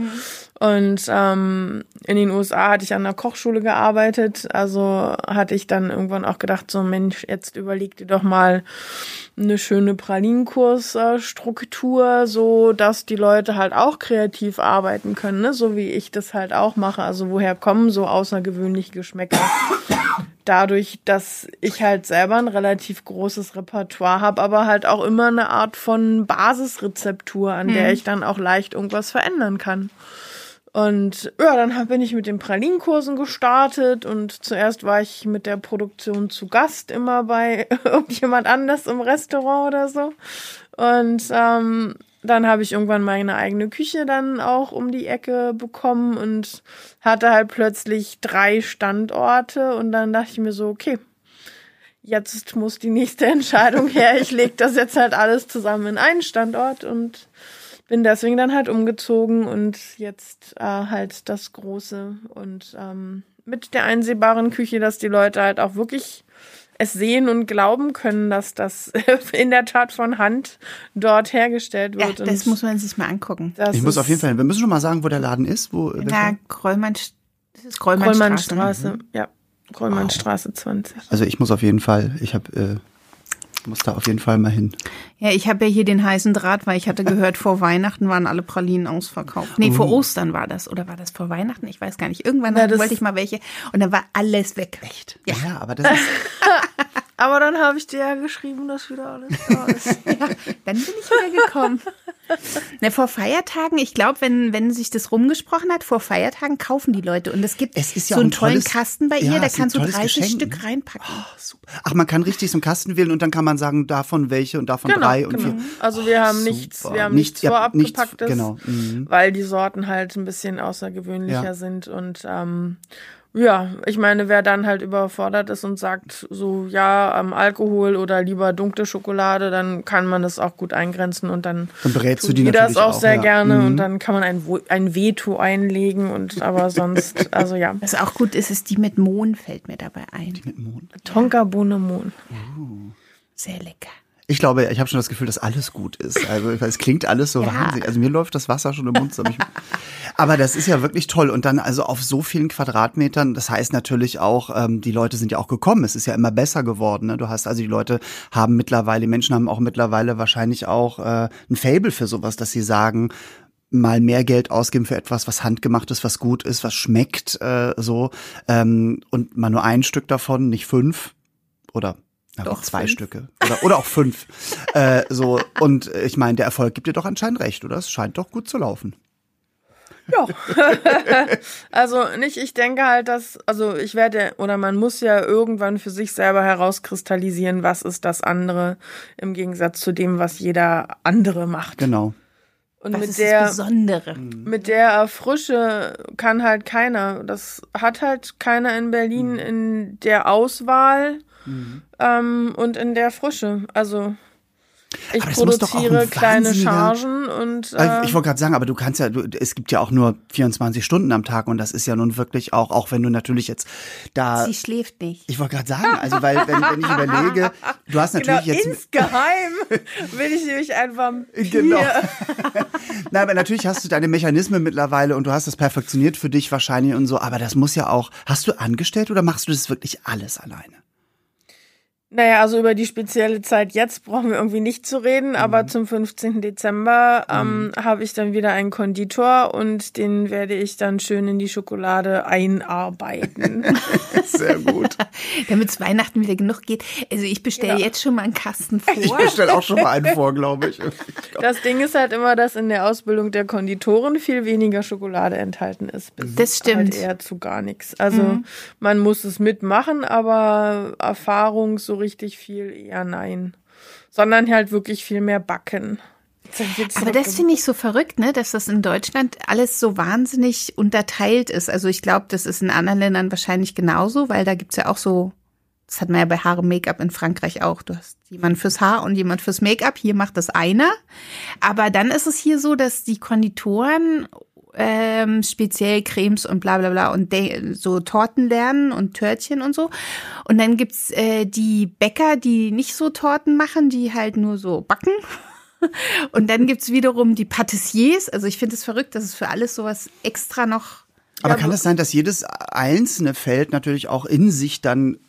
Und ähm, in den USA hatte ich an der Kochschule gearbeitet. Also hatte ich dann irgendwann auch gedacht, so Mensch, jetzt überleg dir doch mal eine schöne Pralinenkursstruktur, so dass die Leute halt auch kreativ arbeiten können, ne? so wie ich das halt auch mache. Also woher kommen so außergewöhnliche Geschmäcker? Dadurch, dass ich halt selber ein relativ großes Repertoire habe, aber halt auch immer eine Art von Basisrezeptur, an der ich dann auch leicht irgendwas verändern kann. Und ja, dann bin ich mit den Pralinenkursen gestartet und zuerst war ich mit der Produktion zu Gast immer bei irgendjemand anders im Restaurant oder so. Und ähm, dann habe ich irgendwann meine eigene Küche dann auch um die Ecke bekommen und hatte halt plötzlich drei Standorte und dann dachte ich mir so, okay, jetzt muss die nächste Entscheidung her. Ich lege das jetzt halt alles zusammen in einen Standort und bin deswegen dann halt umgezogen und jetzt äh, halt das Große und ähm, mit der einsehbaren Küche, dass die Leute halt auch wirklich es sehen und glauben können, dass das in der Tat von Hand dort hergestellt Ja, wird. das und muss man sich mal angucken. das Ich muss auf jeden Fall, wir müssen schon mal sagen, wo der Laden ist. Wo, Da welcher? Krollmann, das ist Krollmannstraße. Krollmannstraße, ne? ja. Krollmannstraße 20. Also ich muss auf jeden Fall, ich habe, äh, muss da auf jeden Fall mal hin. Ja, ich habe ja hier den heißen Draht, weil ich hatte gehört, vor Weihnachten waren alle Pralinen ausverkauft. Nee, vor Ostern war das. Oder war das vor Weihnachten? Ich weiß gar nicht. Irgendwann das- wollte ich mal welche und dann war alles weg. Echt? Ja. Ja, aber das ist, Aber dann habe ich dir ja geschrieben, dass wieder alles da ist. Ja, dann bin ich wieder gekommen. Ne, vor Feiertagen, ich glaube, wenn, wenn sich das rumgesprochen hat, vor Feiertagen kaufen die Leute. Und es gibt Es ist ja so einen ein tollen tolles- Kasten bei Ja, ihr, da ist ein kannst du tolles 30 Geschenk, Stück ne? reinpacken. ach, man kann richtig so einen Kasten wählen und dann kann man sagen, davon welche und davon Genau, drei und genau. vier. Also wir haben Super. nichts, wir haben Nicht- nichts habt vorab nichts- gepacktes, genau, mhm. weil die Sorten halt ein bisschen außergewöhnlicher Ja. sind und ähm, ja, ich meine, wer dann halt überfordert ist und sagt so, ja, ähm, Alkohol oder lieber dunkle Schokolade, dann kann man das auch gut eingrenzen und dann Dann berätst du die die das natürlich auch auch, sehr ja. gerne Mhm. und dann kann man ein, Wo- ein Veto einlegen und aber sonst, also ja, Was auch gut ist, ist die mit Mohn, fällt mir dabei ein. Mit Mond. Tonka Bohne Mohn. Sehr lecker. Ich glaube, ich habe schon das Gefühl, dass alles gut ist. Also es klingt alles so Ja. wahnsinnig. Also mir läuft das Wasser schon im Mund. So. Aber das ist ja wirklich toll. Und dann also auf so vielen Quadratmetern, das heißt natürlich auch, ähm, die Leute sind ja auch gekommen. Es ist ja immer besser geworden. Ne? Du hast also die Leute haben mittlerweile, die Menschen haben auch mittlerweile wahrscheinlich auch äh, ein Fable für sowas, dass sie sagen, mal mehr Geld ausgeben für etwas, was handgemacht ist, was gut ist, was schmeckt, äh, so ähm, und mal nur ein Stück davon, nicht fünf oder gut, Doch, zwei fünf. Stücke oder, oder auch fünf. äh, so und ich meine, der Erfolg gibt dir doch anscheinend recht, oder? Es scheint doch gut zu laufen. Ja. also nicht, ich denke halt, dass, also ich werde, oder man muss ja irgendwann für sich selber herauskristallisieren, was ist das andere im Gegensatz zu dem, was jeder andere macht. Genau. Und Was mit ist der, das Besondere? mit der Frische kann halt keiner. Das hat halt keiner in Berlin in der Auswahl ähm, und in der Frische. Also Ich produziere ein kleine Chargen und Also äh, ich wollte gerade sagen, aber du kannst ja, du, es gibt ja auch nur 24 Stunden am Tag und das ist ja nun wirklich auch, auch wenn du natürlich jetzt da. Sie schläft nicht. Ich wollte gerade sagen, also weil wenn, wenn ich überlege, du hast genau, natürlich jetzt. insgeheim bin ich nämlich ein Vampir. Genau. Nein, aber natürlich hast du deine Mechanismen mittlerweile und du hast das perfektioniert für dich wahrscheinlich und so, aber das muss ja auch. Hast du angestellt oder machst du das wirklich alles alleine? Naja, also über die spezielle Zeit jetzt brauchen wir irgendwie nicht zu reden, aber Mhm. zum 15. Dezember ähm, habe ich dann wieder einen Konditor und den werde ich dann schön in die Schokolade einarbeiten. Sehr gut. Damit es Weihnachten wieder genug geht. Also ich bestelle Ja. jetzt schon mal einen Kasten Ich vor. bestelle auch schon mal einen vor, glaube ich. das Ding ist halt immer, dass in der Ausbildung der Konditoren viel weniger Schokolade enthalten ist. Bis Das stimmt. Halt eher zu gar nichts. Also man muss es mitmachen, aber Erfahrung so richtig viel eher nein. Sondern halt wirklich viel mehr backen. Aber das finde ich so verrückt, ne, dass das in Deutschland alles so wahnsinnig unterteilt ist. Also ich glaube, das ist in anderen Ländern wahrscheinlich genauso, weil da gibt's ja auch so, das hat man ja bei Haare Make-up in Frankreich auch. Du hast jemand fürs Haar und jemand fürs Make-up. Hier macht das einer. Aber dann ist es hier so, dass die Konditoren ähm, speziell Cremes und bla bla bla und so Torten lernen und Törtchen und so. Und dann gibt's äh, die Bäcker, die nicht so Torten machen, die halt nur so backen. Und dann gibt's wiederum die Patissiers. Also ich finde es verrückt, dass es für alles sowas extra noch. Aber kann es sein, dass jedes einzelne Feld natürlich auch in sich dann,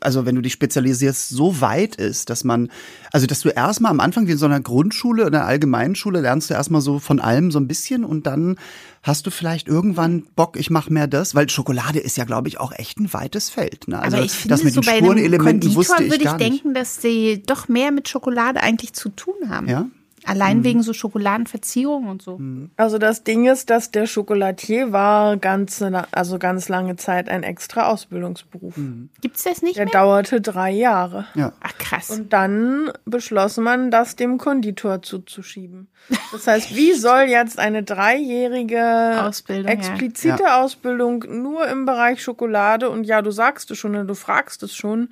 also wenn du dich spezialisierst, so weit ist, dass man, also dass du erstmal am Anfang wie in so einer Grundschule oder einer allgemeinen Schule lernst du erstmal so von allem so ein bisschen und dann hast du vielleicht irgendwann Bock, ich mache mehr das, weil Schokolade ist ja, glaube ich, auch echt ein weites Feld. Ne? Also Aber ich finde, das mit so den bei Spurenelementen Konditor wusste ich würde ich gar nicht. denken, dass sie doch mehr mit Schokolade eigentlich zu tun haben. Ja? Allein wegen so Schokoladenverzierungen und so. Also das Ding ist, dass der Chocolatier war ganz, also ganz lange Zeit ein extra Ausbildungsberuf. Gibt's das nicht Der mehr? dauerte drei Jahre. Ja. Ach krass. Und dann beschloss man, das dem Konditor zuzuschieben. Das heißt, wie soll jetzt eine dreijährige Ausbildung, ja. explizite Ausbildung nur im Bereich Schokolade und ja, du sagst es schon, oder du fragst es schon,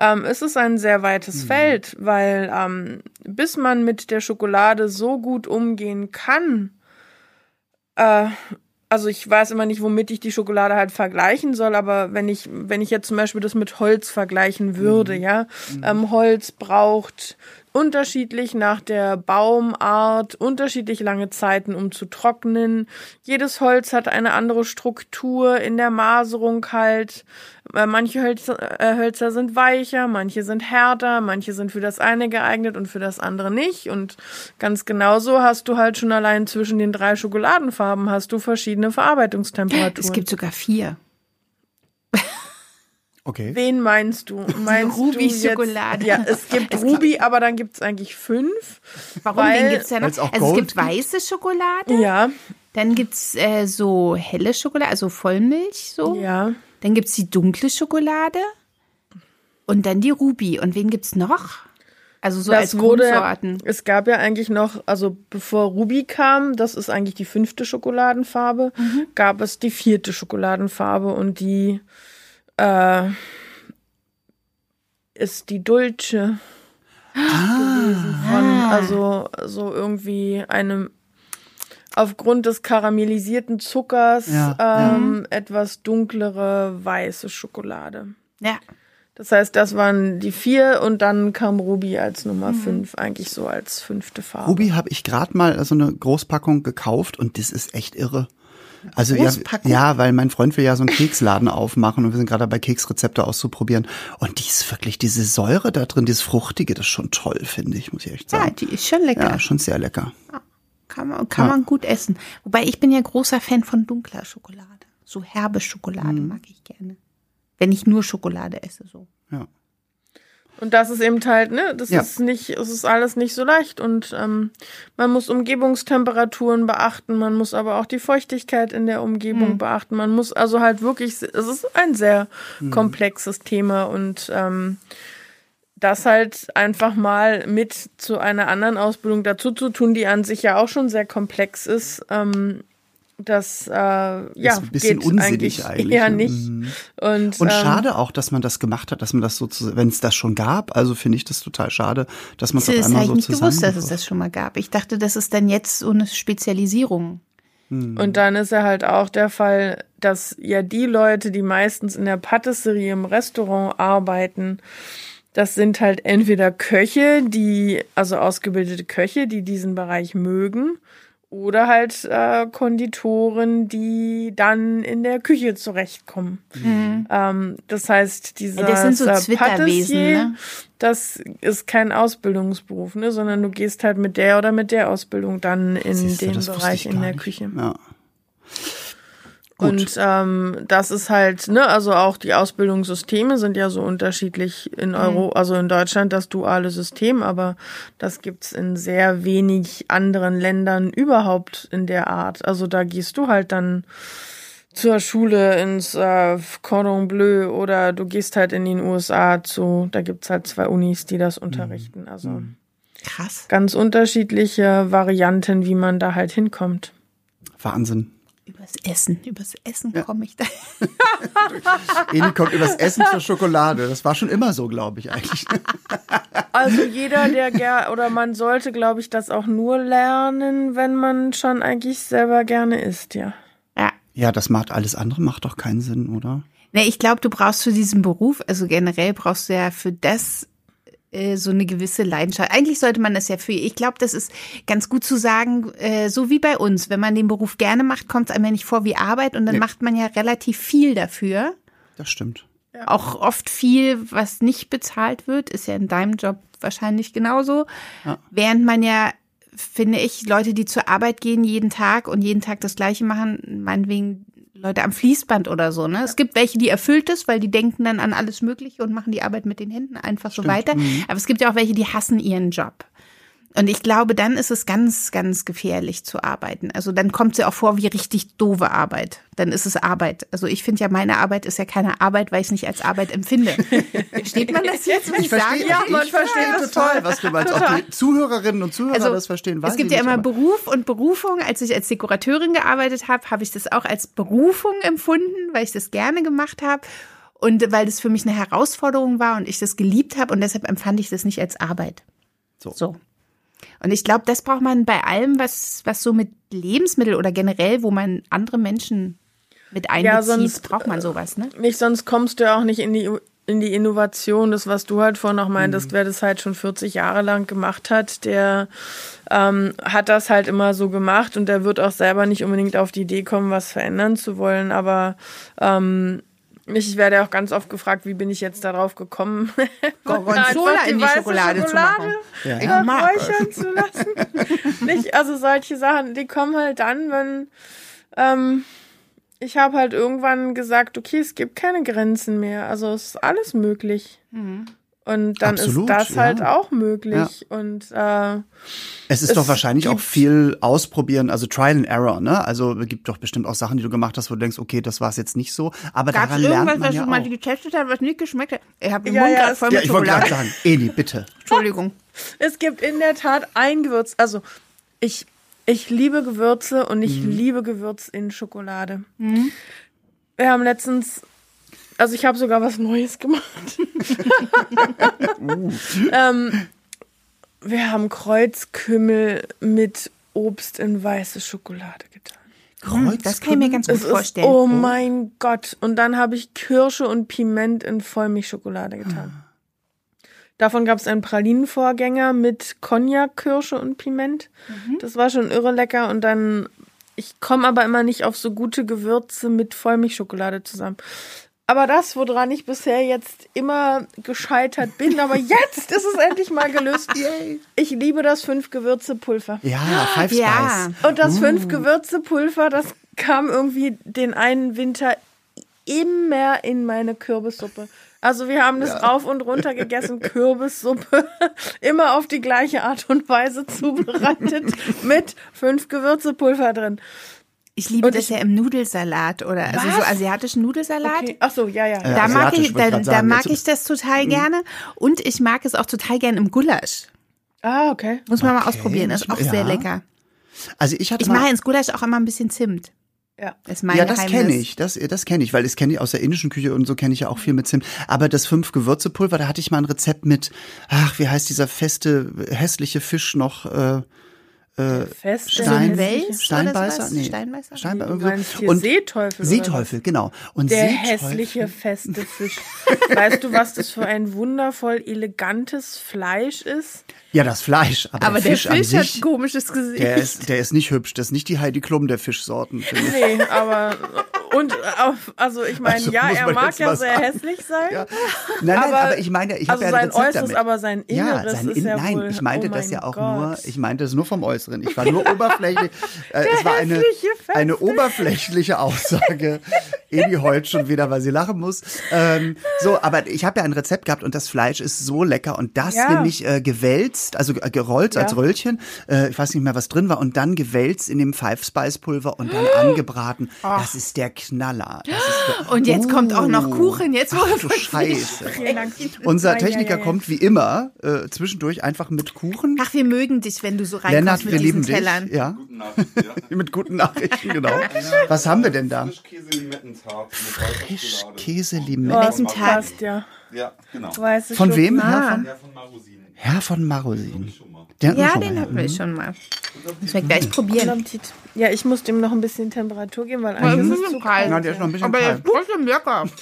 ähm, es ist ein sehr weites Feld, weil ähm, bis man mit der Schokolade so gut umgehen kann, äh, also ich weiß immer nicht, womit ich die Schokolade halt vergleichen soll, aber wenn ich, wenn ich jetzt zum Beispiel das mit Holz vergleichen würde, ja, ähm, Holz braucht unterschiedlich nach der Baumart, unterschiedlich lange Zeiten, um zu trocknen. Jedes Holz hat eine andere Struktur in der Maserung halt. Äh, Manche Hölzer, äh, Hölzer sind weicher, manche sind härter, manche sind für das eine geeignet und für das andere nicht. Und ganz genauso hast du halt schon allein zwischen den drei Schokoladenfarben hast du verschiedene Verarbeitungstemperaturen. es gibt sogar vier. Okay. Wen meinst du? Meinst du jetzt- Ruby-Schokolade. Ja, es gibt Ruby, aber dann gibt es eigentlich fünf. Warum? Weil- Den gibt's ja noch. Also es gibt weiße Schokolade, Ja, dann gibt's äh, so helle Schokolade, also Vollmilch so. ja. Dann gibt's die dunkle Schokolade und dann die Ruby. Und wen gibt's noch? Also so als Das wurde, Grundsorten. es gab ja eigentlich noch, also bevor Ruby kam, das ist eigentlich die fünfte Schokoladenfarbe, Mhm. gab es die vierte Schokoladenfarbe und die äh, ist die Dulce gewesen von, Ah. also so irgendwie einem aufgrund des karamellisierten Zuckers Ja, ja. ähm, etwas dunklere weiße Schokolade. Ja. Das heißt, das waren die vier und dann kam Ruby als Mhm. Nummer fünf, eigentlich so als fünfte Farbe. Ruby habe ich gerade mal so eine Großpackung gekauft und das ist echt irre. Also ja, Großpackung? ja, weil mein Freund will ja so einen Keksladen aufmachen und wir sind gerade dabei, Keksrezepte auszuprobieren. Und die ist wirklich, diese Säure da drin, dieses Fruchtige, das ist schon toll, finde ich, muss ich echt ja, sagen. die ist schon lecker. Ja, schon sehr lecker. Kann, man, kann Ja. man gut essen. Wobei ich bin ja großer Fan von dunkler Schokolade. So herbe Schokolade Mhm. mag ich gerne. Wenn ich nur Schokolade esse, so. Ja. Und das ist eben halt, ne, das Ja. ist nicht, es ist alles nicht so leicht und ähm, man muss Umgebungstemperaturen beachten, man muss aber auch die Feuchtigkeit in der Umgebung beachten, man muss also halt wirklich, es ist ein sehr komplexes Thema und ähm, das halt einfach mal mit zu einer anderen Ausbildung dazu zu tun, die an sich ja auch schon sehr komplex ist, ähm, das äh, ja, ist ein bisschen geht unsinnig eigentlich, eher ne? nicht. Mhm. Und, Und ähm, schade auch, dass man das gemacht hat, dass man das so, wenn es das schon gab. Also finde ich das total schade, dass man es auf Das einmal habe ich so nicht gewusst, dass es das schon mal gab. Ich dachte, das ist dann jetzt so eine Spezialisierung. Und dann ist ja halt auch der Fall, dass ja die Leute, die meistens in der Patisserie im Restaurant arbeiten, das sind halt entweder Köche, die, also ausgebildete Köche, die diesen Bereich mögen, oder halt äh, Konditoren, die dann in der Küche zurechtkommen. Ähm, das heißt, dieser das sind so ne? das ist kein Ausbildungsberuf, ne, sondern du gehst halt mit der oder mit der Ausbildung dann in Siehst den Bereich ich in der nicht. Küche. Ja. Gut. Und ähm, das ist halt, ne, also auch die Ausbildungssysteme sind ja so unterschiedlich in Euro, also in Deutschland das duale System, aber das gibt's in sehr wenig anderen Ländern überhaupt in der Art. Also da gehst du halt dann zur Schule ins äh, Cordon Bleu oder du gehst halt in den USA zu, da gibt's halt zwei Unis, die das unterrichten. Also Krass. ganz unterschiedliche Varianten, wie man da halt hinkommt. Wahnsinn. Übers Essen, übers Essen komme ich da. Eni kommt übers Essen zur Schokolade. Das war schon immer so, glaube ich eigentlich. Also jeder, der ger oder man sollte, glaube ich, das auch nur lernen, wenn man schon eigentlich selber gerne isst, ja. Ja. Ja, das macht alles andere macht doch keinen Sinn, oder? Ne, ich glaube, du brauchst für diesen Beruf, also generell brauchst du ja für das äh, so eine gewisse Leidenschaft. Eigentlich sollte man das ja für, ich glaube, das ist ganz gut zu sagen, äh, so wie bei uns. Wenn man den Beruf gerne macht, kommt es einem ja nicht vor wie Arbeit und dann Nee. macht man ja relativ viel dafür. Das stimmt. Auch oft viel, was nicht bezahlt wird, ist ja in deinem Job wahrscheinlich genauso. Ja. Während man ja, finde ich, Leute, die zur Arbeit gehen jeden Tag und jeden Tag das Gleiche machen, meinetwegen Leute am Fließband oder so. Ne? Es gibt welche, die erfüllt es, weil die denken dann an alles Mögliche und machen die Arbeit mit den Händen einfach so weiter. Aber es gibt ja auch welche, die hassen ihren Job. Und ich glaube, dann ist es ganz, ganz gefährlich zu arbeiten. Also dann kommt sie auch vor wie richtig doofe Arbeit. Dann ist es Arbeit. Also ich finde ja, meine Arbeit ist ja keine Arbeit, weil ich es nicht als Arbeit empfinde. Versteht man das jetzt, was ich, sage? Ja, man ich versteht verstehe das total, voll. was du meinst. Ob die Zuhörerinnen und Zuhörer Also, das verstehen, weiß es gibt ich ja immer Beruf und Berufung. Als ich als Dekorateurin gearbeitet habe, habe ich das auch als Berufung empfunden, weil ich das gerne gemacht habe und weil das für mich eine Herausforderung war und ich das geliebt habe und deshalb empfand ich das nicht als Arbeit. So. So. Und ich glaube, das braucht man bei allem, was, was so mit Lebensmittel oder generell, wo man andere Menschen mit einbezieht, sonst, braucht man sowas, ne? Nicht, sonst kommst du ja auch nicht in die, in die Innovation. Das, was du halt vorhin noch meintest, wer das halt schon 40 Jahre lang gemacht hat, der ähm, hat das halt immer so gemacht und der wird auch selber nicht unbedingt auf die Idee kommen, was verändern zu wollen. Aber ähm, ich werde auch ganz oft gefragt, wie bin ich jetzt darauf gekommen, Gorgonzola in die weiße Schokolade zu machen. Ja, ja. räuchern zu lassen. Nicht, also solche Sachen, die kommen halt dann, wenn ähm, ich habe halt irgendwann gesagt, okay, es gibt keine Grenzen mehr. Also es ist alles möglich. Und dann Absolut, ist das ja. halt auch möglich. Und äh, Es ist Es doch wahrscheinlich auch viel ausprobieren, also Trial and Error, ne? Also es gibt doch bestimmt auch Sachen, die du gemacht hast, wo du denkst, okay, das war es jetzt nicht so, aber Gab es daran lernt irgendwas, man was ja du mal getestet hast, was nicht geschmeckt hat? Ich habe den Ja, Mund ja, voll Ja, mit ich wollte gerade Schokolade. sagen, Eni, bitte. Entschuldigung. es gibt in der Tat ein Gewürz. Also ich, ich liebe Gewürze und ich liebe Gewürz in Schokolade. Wir haben letztens, also ich habe sogar was Neues gemacht. ähm, wir haben Kreuzkümmel mit Obst in weiße Schokolade getan. Hm, Das kann ich mir ganz gut Es ist, vorstellen. oh mein Gott. Und dann habe ich Kirsche und Piment in Vollmilchschokolade getan. Davon gab es einen Pralinenvorgänger mit Cognac, Kirsche und Piment. Das war schon irre lecker. Und dann, ich komme aber immer nicht auf so gute Gewürze mit Vollmilchschokolade zusammen. Aber das, woran ich bisher jetzt immer gescheitert bin, aber jetzt ist es endlich mal gelöst. Ich liebe das Fünf-Gewürze-Pulver. Ja, Five Ja. Spice. Und das Fünf-Gewürze-Pulver, das kam irgendwie den einen Winter immer in meine Kürbissuppe. Also wir haben das rauf und runter gegessen, Kürbissuppe, immer auf die gleiche Art und Weise zubereitet, mit fünf Gewürzepulver drin. Ich liebe Und das ich- ja im Nudelsalat oder also so asiatischen Nudelsalat. Okay. Ach so, ja, ja. Ja. Da mag ich, wollte ich da, da mag ich das total gerne und ich mag es auch total gerne im Gulasch. Ah, okay. Muss man mal Okay, ausprobieren, ist auch man- sehr ja. lecker. Also ich hatte Ich mal, mache ins Gulasch auch immer ein bisschen Zimt. Ja. Das ja, das kenne ich, das, das kenne ich, weil das kenne ich aus der indischen Küche und so kenne ich ja auch viel mit Zimt. Aber das fünf Gewürzepulver, da hatte ich mal ein Rezept mit, ach, wie heißt dieser feste, hässliche Fisch noch? Äh, Fest. So Stein- ein Wels Steinbeißer? Nee. Steinbeißer? Steinbe Du irgendwo. meinst hier Und Seeteufel Seeteufel, genau. Und Der Seeteufel, hässliche feste Fisch. weißt du, was das für ein wundervoll elegantes Fleisch ist? Ja, das Fleisch, aber, Aber der der Fisch, Fisch an hat sich, ein komisches Gesicht. der ist, der ist nicht hübsch. Das ist nicht die Heidi Klum der Fischsorten. Nee, aber und auf, also ich meine, Also ja, er mag ja sehr sagen. hässlich sein. Ja. Nein, nein, aber, ich meine, ich habe also ja ein sein Äußeres, damit. aber sein Inneres ja, sein ist In ja Nein, wohl, ich meinte oh das ja auch Gott. nur, ich meinte das nur vom Äußeren. Ich war nur oberflächlich. Äh, es war eine, eine oberflächliche Aussage. Edi heult schon wieder, weil sie lachen muss. Ähm, so, aber ich habe ja ein Rezept gehabt und das Fleisch ist so lecker und das Ja. nämlich äh, gewälzt, also äh, gerollt als Ja. Röllchen. Äh, ich weiß nicht mehr, was drin war und dann gewälzt in dem Five Spice Pulver und dann angebraten. Das ist der Knaller. Das ist der, Und jetzt kommt auch noch Oh. Kuchen. Jetzt Ach wurde du von Scheiße. Unser Ja, ja, Techniker ja, ja. kommt wie immer äh, zwischendurch einfach mit Kuchen. Ach, wir mögen dich, wenn du so reinkommst Lennart, mit wir diesen lieben dich. Tellern. Ja, Guten Nachricht, ja. mit guten Nachrichten, genau. Was haben wir denn da? Frischkäse-Limettentart Tag? Passt, ja. Ja, genau. Weiße Von wem? Schokolade. Herr von, Ja, von Marosin. Herr von Marosin. Den Ja, den hatten wir schon mal. Müssen wir gleich probieren. Ja, ich muss dem noch ein bisschen Temperatur geben, weil eigentlich ist es zu kalt. Ja, der ist noch ein bisschen Aber der kalt. ist trotzdem lecker.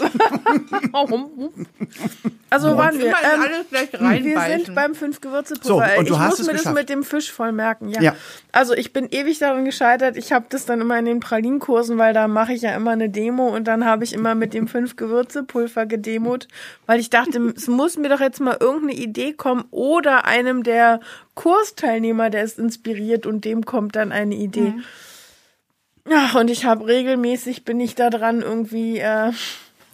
Also waren wir. Ähm, alles gleich wir sind beim fünf Gewürzepulver. So, und du ich hast muss es mir das geschafft. mit dem Fisch voll merken. Ja. Ja. Also ich bin ewig daran gescheitert. Ich habe das dann immer in den Pralinkursen, weil da mache ich ja immer eine Demo und dann habe ich immer mit dem fünf Gewürzepulver gedemot, weil ich dachte, es muss mir doch jetzt mal irgendeine Idee kommen oder einem der Kursteilnehmer, der ist inspiriert und dem kommt dann eine Idee. Ja, und ich habe regelmäßig bin ich da dran irgendwie äh,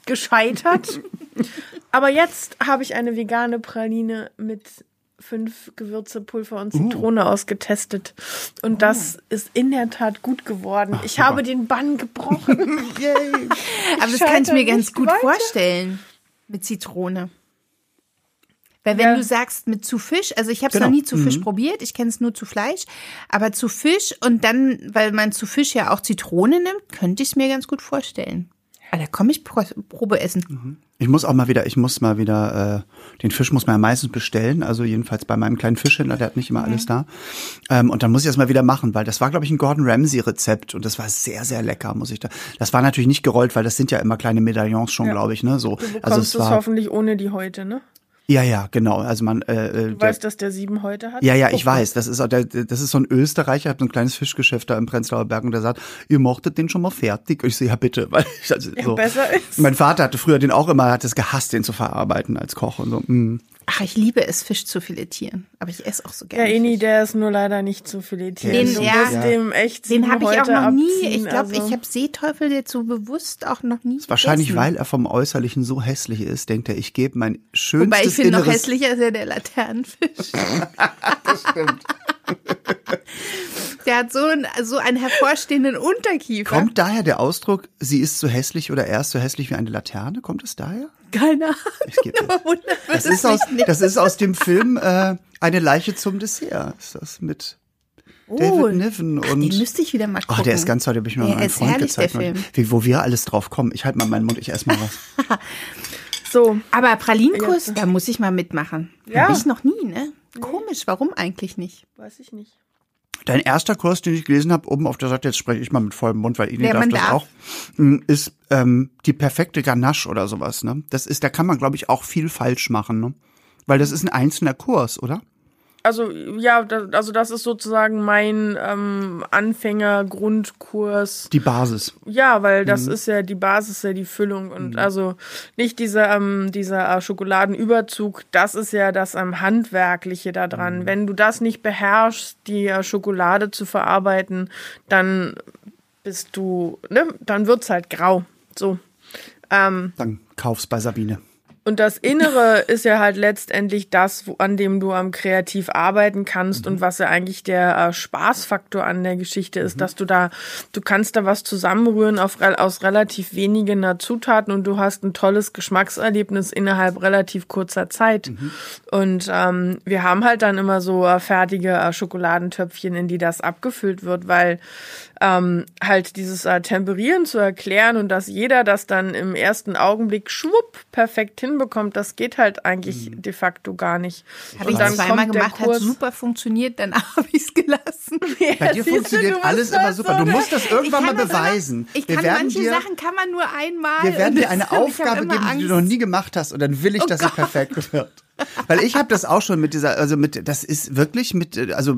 gescheitert. Aber jetzt habe ich eine vegane Praline mit fünf Gewürzepulver und Zitrone ausgetestet. Und das ist in der Tat gut geworden. ich habe den Bann gebrochen. Aber das kann ich mir ganz gut weiter. vorstellen. Mit Zitrone. Weil wenn Ja. du sagst mit zu Fisch, also ich habe es Genau. noch nie zu Fisch probiert, ich kenne es nur zu Fleisch, aber zu Fisch und dann, weil man zu Fisch ja auch Zitrone nimmt, könnte ich es mir ganz gut vorstellen. Aber da komme ich Pro Probe essen. Ich muss auch mal wieder, ich muss mal wieder, äh, den Fisch muss man ja meistens bestellen, also jedenfalls bei meinem kleinen Fischhändler, der hat nicht immer alles da. Ähm, und dann muss ich das mal wieder machen, weil das war, glaube ich, ein Gordon Ramsay-Rezept und das war sehr, sehr lecker, muss ich da. Das war natürlich nicht gerollt, weil das sind ja immer kleine Medaillons schon, glaube ich, ne? So. Du bekommst Also es es war. hoffentlich ohne die Häute, ne? Ja, ja, genau. Also man, äh, äh, Du der, weißt, dass der sieben Häute hat? Ja, ja, ich mal. weiß. Das ist, auch der, das ist so ein Österreicher, hat so ein kleines Fischgeschäft da im Prenzlauer Berg und der sagt, ihr mochtet den schon mal fertig. Ich so, ja bitte. Weil ich, also, Ja, so. besser ist. Mein Vater hatte früher den auch immer, hat es gehasst, den zu verarbeiten als Koch und so. Mm. Ach, ich liebe es, Fisch zu filetieren. Aber ich esse auch so Ja, gerne. Eni, Fisch. der ist nur leider nicht zu filetieren. Den- du ja. dem echt Den habe ich auch noch nie. abziehen, Ich glaube, also. ich habe Seeteufel jetzt so bewusst auch noch nie. Wahrscheinlich, gegessen. weil er vom Äußerlichen so hässlich ist, denkt er, ich gebe mein schönstes Wobei ich finde, noch hässlicher ist ja der Laternenfisch. Das stimmt. Der hat so, ein, so einen hervorstehenden Unterkiefer. Kommt daher der Ausdruck, sie ist so hässlich oder er ist so hässlich wie eine Laterne? Kommt es daher? Keine Ahnung. Ich gebe das, ist aus, das ist aus dem Film äh, Eine Leiche zum Dessert. Ist das mit David Niven und. Oh. Den müsste ich wieder mal Oh, gucken. der ist ganz toll, den habe ich mir Der mal meinen ist Freund herrlich, der gezeigt. Film. Wie, wo wir alles drauf kommen. Ich halte mal meinen Mund, ich esse mal was. so, Aber Pralinkurs, Ja. da muss ich mal mitmachen. Ja. Habe ich noch nie, ne? Komisch, warum eigentlich nicht? weiß ich nicht. Dein erster Kurs, den ich gelesen habe, oben auf der Seite, jetzt spreche ich mal mit vollem Mund, weil Ihnen Ja, darf das darf. auch, m, ist ähm, die perfekte Ganache oder sowas. Ne? Das ist, da kann man, glaube ich, auch viel falsch machen. Ne? Weil das ist ein einzelner Kurs, oder? Also ja, da, also das ist sozusagen mein ähm, Anfänger-Grundkurs. Die Basis. Ja, weil Mhm. das ist ja die Basis, ja die Füllung und also nicht dieser ähm, dieser äh, Schokoladenüberzug. Das ist ja das am handwerkliche da dran. Mhm. Wenn du das nicht beherrschst, die äh, Schokolade zu verarbeiten, dann bist du, ne, dann wird's halt grau. So. Ähm, Dann kauf's bei Sabine. Und das Innere ist ja halt letztendlich das, wo, an dem du am kreativ arbeiten kannst und was ja eigentlich der äh, Spaßfaktor an der Geschichte ist, dass du da, du kannst da was zusammenrühren auf, aus relativ wenigen äh, Zutaten und du hast ein tolles Geschmackserlebnis innerhalb relativ kurzer Zeit. Und ähm, wir haben halt dann immer so äh, fertige äh, Schokoladentöpfchen, in die das abgefüllt wird, weil ähm, halt dieses äh, Temperieren zu erklären und dass jeder das dann im ersten Augenblick schwupp perfekt hinbekommt, das geht halt eigentlich de facto gar nicht. Habe ich Und dann zweimal kommt der gemacht, hat Kurs- super funktioniert, dann habe ich es gelassen. Bei dir funktioniert du alles halt immer super. so Du musst das irgendwann mal das immer- beweisen. Ich wir kann werden manche dir, Sachen kann man nur einmal. wir werden dir eine Aufgabe geben, die du noch Angst. Oh nie gemacht hast. Und dann will ich, dass sie perfekt wird. Weil ich habe das auch schon mit dieser, also mit, das ist wirklich mit, also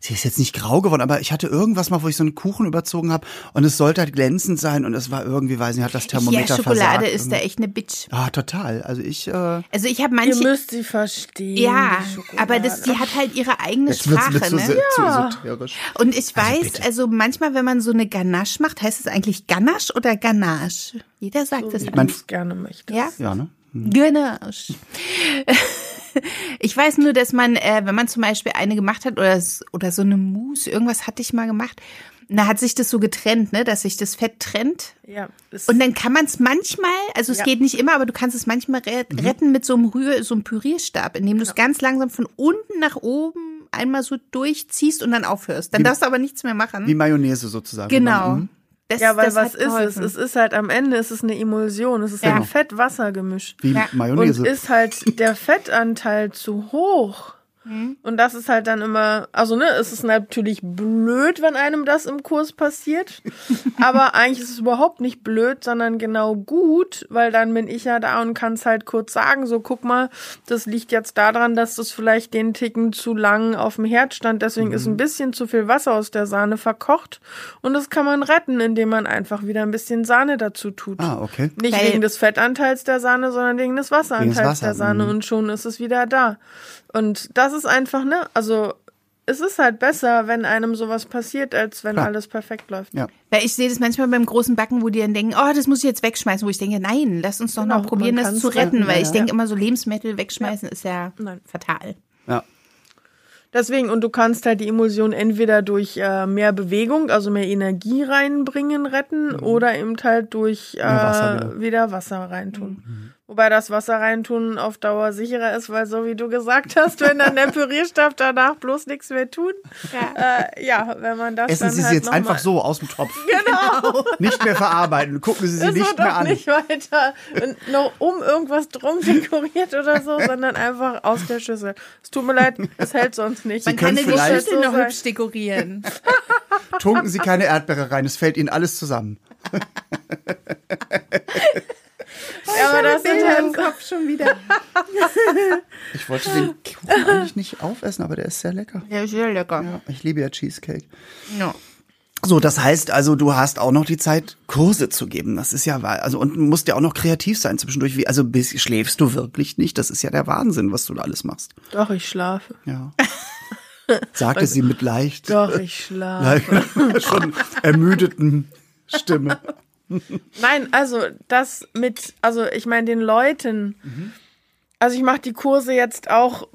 sie ist jetzt nicht grau geworden, aber ich hatte irgendwas mal, wo ich so einen Kuchen überzogen habe und es sollte halt glänzend sein und es war irgendwie, weiß nicht, hat das Thermometer Ja, Schokolade versagt. ist da echt eine Bitch. Ah, total. Also ich, äh, Also ich habe Ihr manche. müsst sie verstehen. Ja, aber das, die hat halt ihre eigene jetzt wird's Sprache, mit so, ne? zu esoterisch. Und ich weiß, bitte. also manchmal, wenn man so eine Ganache macht, heißt es eigentlich Ganache oder Ganache? Jeder sagt es wie mein- du es gerne möchtest. Ja? Ja, ne? Ganache. Ich weiß nur, dass man, äh, wenn man zum Beispiel eine gemacht hat oder, oder so eine Mousse, irgendwas hatte ich mal gemacht, da hat sich das so getrennt, ne, dass sich das Fett trennt. Ja, Und dann kann man es manchmal, also es Ja. geht nicht immer, aber du kannst es manchmal Mhm. retten mit so einem Rühr, so einem Pürierstab, indem du Genau. es ganz langsam von unten nach oben einmal so durchziehst und dann aufhörst. Dann darfst du aber nichts mehr machen. Wie Mayonnaise sozusagen. genau. Mhm. Das, ja, weil das was ist es? geholfen. Es ist halt am Ende, es ist eine Emulsion, es ist Ja. ein Fett-Wasser-Gemisch. Wie Ja. Mayonnaise. Und ist halt der Fettanteil zu hoch. Mhm. Und das ist halt dann immer, also ne, es ist natürlich blöd, wenn einem das im Kurs passiert. aber eigentlich ist es überhaupt nicht blöd, sondern genau gut, weil dann bin ich ja da und kann es halt kurz sagen, so guck mal, das liegt jetzt daran, dass das vielleicht den Ticken zu lang auf dem Herd stand, deswegen ist ein Mhm. bisschen zu viel Wasser aus der Sahne verkocht. Und das kann man retten, indem man einfach wieder ein bisschen Sahne dazu tut. Ah, okay. Nicht Weil- wegen des Fettanteils der Sahne, sondern wegen des Wasseranteils Wegen des Wasser, der Sahne mhm. und schon ist es wieder da. Und das ist einfach, ne, also es ist halt besser, wenn einem sowas passiert, als wenn Klar. alles perfekt läuft. Ja. Weil ich sehe das manchmal beim großen Backen, wo die dann denken, oh, das muss ich jetzt wegschmeißen, wo ich denke, nein, lass uns doch Genau, noch probieren, das zu retten, retten, weil ja, ich ja. denke immer so Lebensmittel wegschmeißen ist ja Nein. fatal. Ja. Deswegen, und du kannst halt die Emulsion entweder durch äh, mehr Bewegung, also mehr Energie reinbringen, retten, oder eben halt durch äh, Mhm. Wasser wieder. Mhm. wieder. Wasser reintun. Wobei das Wasser reintun auf Dauer sicherer ist, weil so wie du gesagt hast, wenn dann der Pürierstab danach bloß nichts mehr tut. Ja, äh, ja wenn man das Essen dann Sie halt sie jetzt einfach so aus dem Topf. Genau. Nicht mehr verarbeiten. Gucken Sie sie Es nicht wird mehr auch an. nicht weiter noch um irgendwas drum dekoriert oder so, sondern einfach aus der Schüssel. Es tut mir leid, es hält sonst nicht. Sie können Kann vielleicht- Geschichte noch sein. hübsch dekorieren. Tunken Sie keine Erdbeere rein. Es fällt Ihnen alles zusammen. Ja, aber das Bilder im Kopf schon wieder. Ich wollte den Kuchen eigentlich nicht aufessen, aber der ist sehr lecker. Ja, sehr lecker. Ja, ich liebe ja Cheesecake. Ja. So, das heißt also, du hast auch noch die Zeit, Kurse zu geben. Das ist ja, wahr. also und musst ja auch noch kreativ sein zwischendurch. Wie, also bis, schläfst du wirklich nicht? Das ist ja der Wahnsinn, was du da alles machst. Doch, ich schlafe. Ja. Sagte sie mit leicht, Doch, ich schlafe. schon ermüdeten Stimme. Nein, also das mit, also ich meine den Leuten, also ich mache die Kurse jetzt auch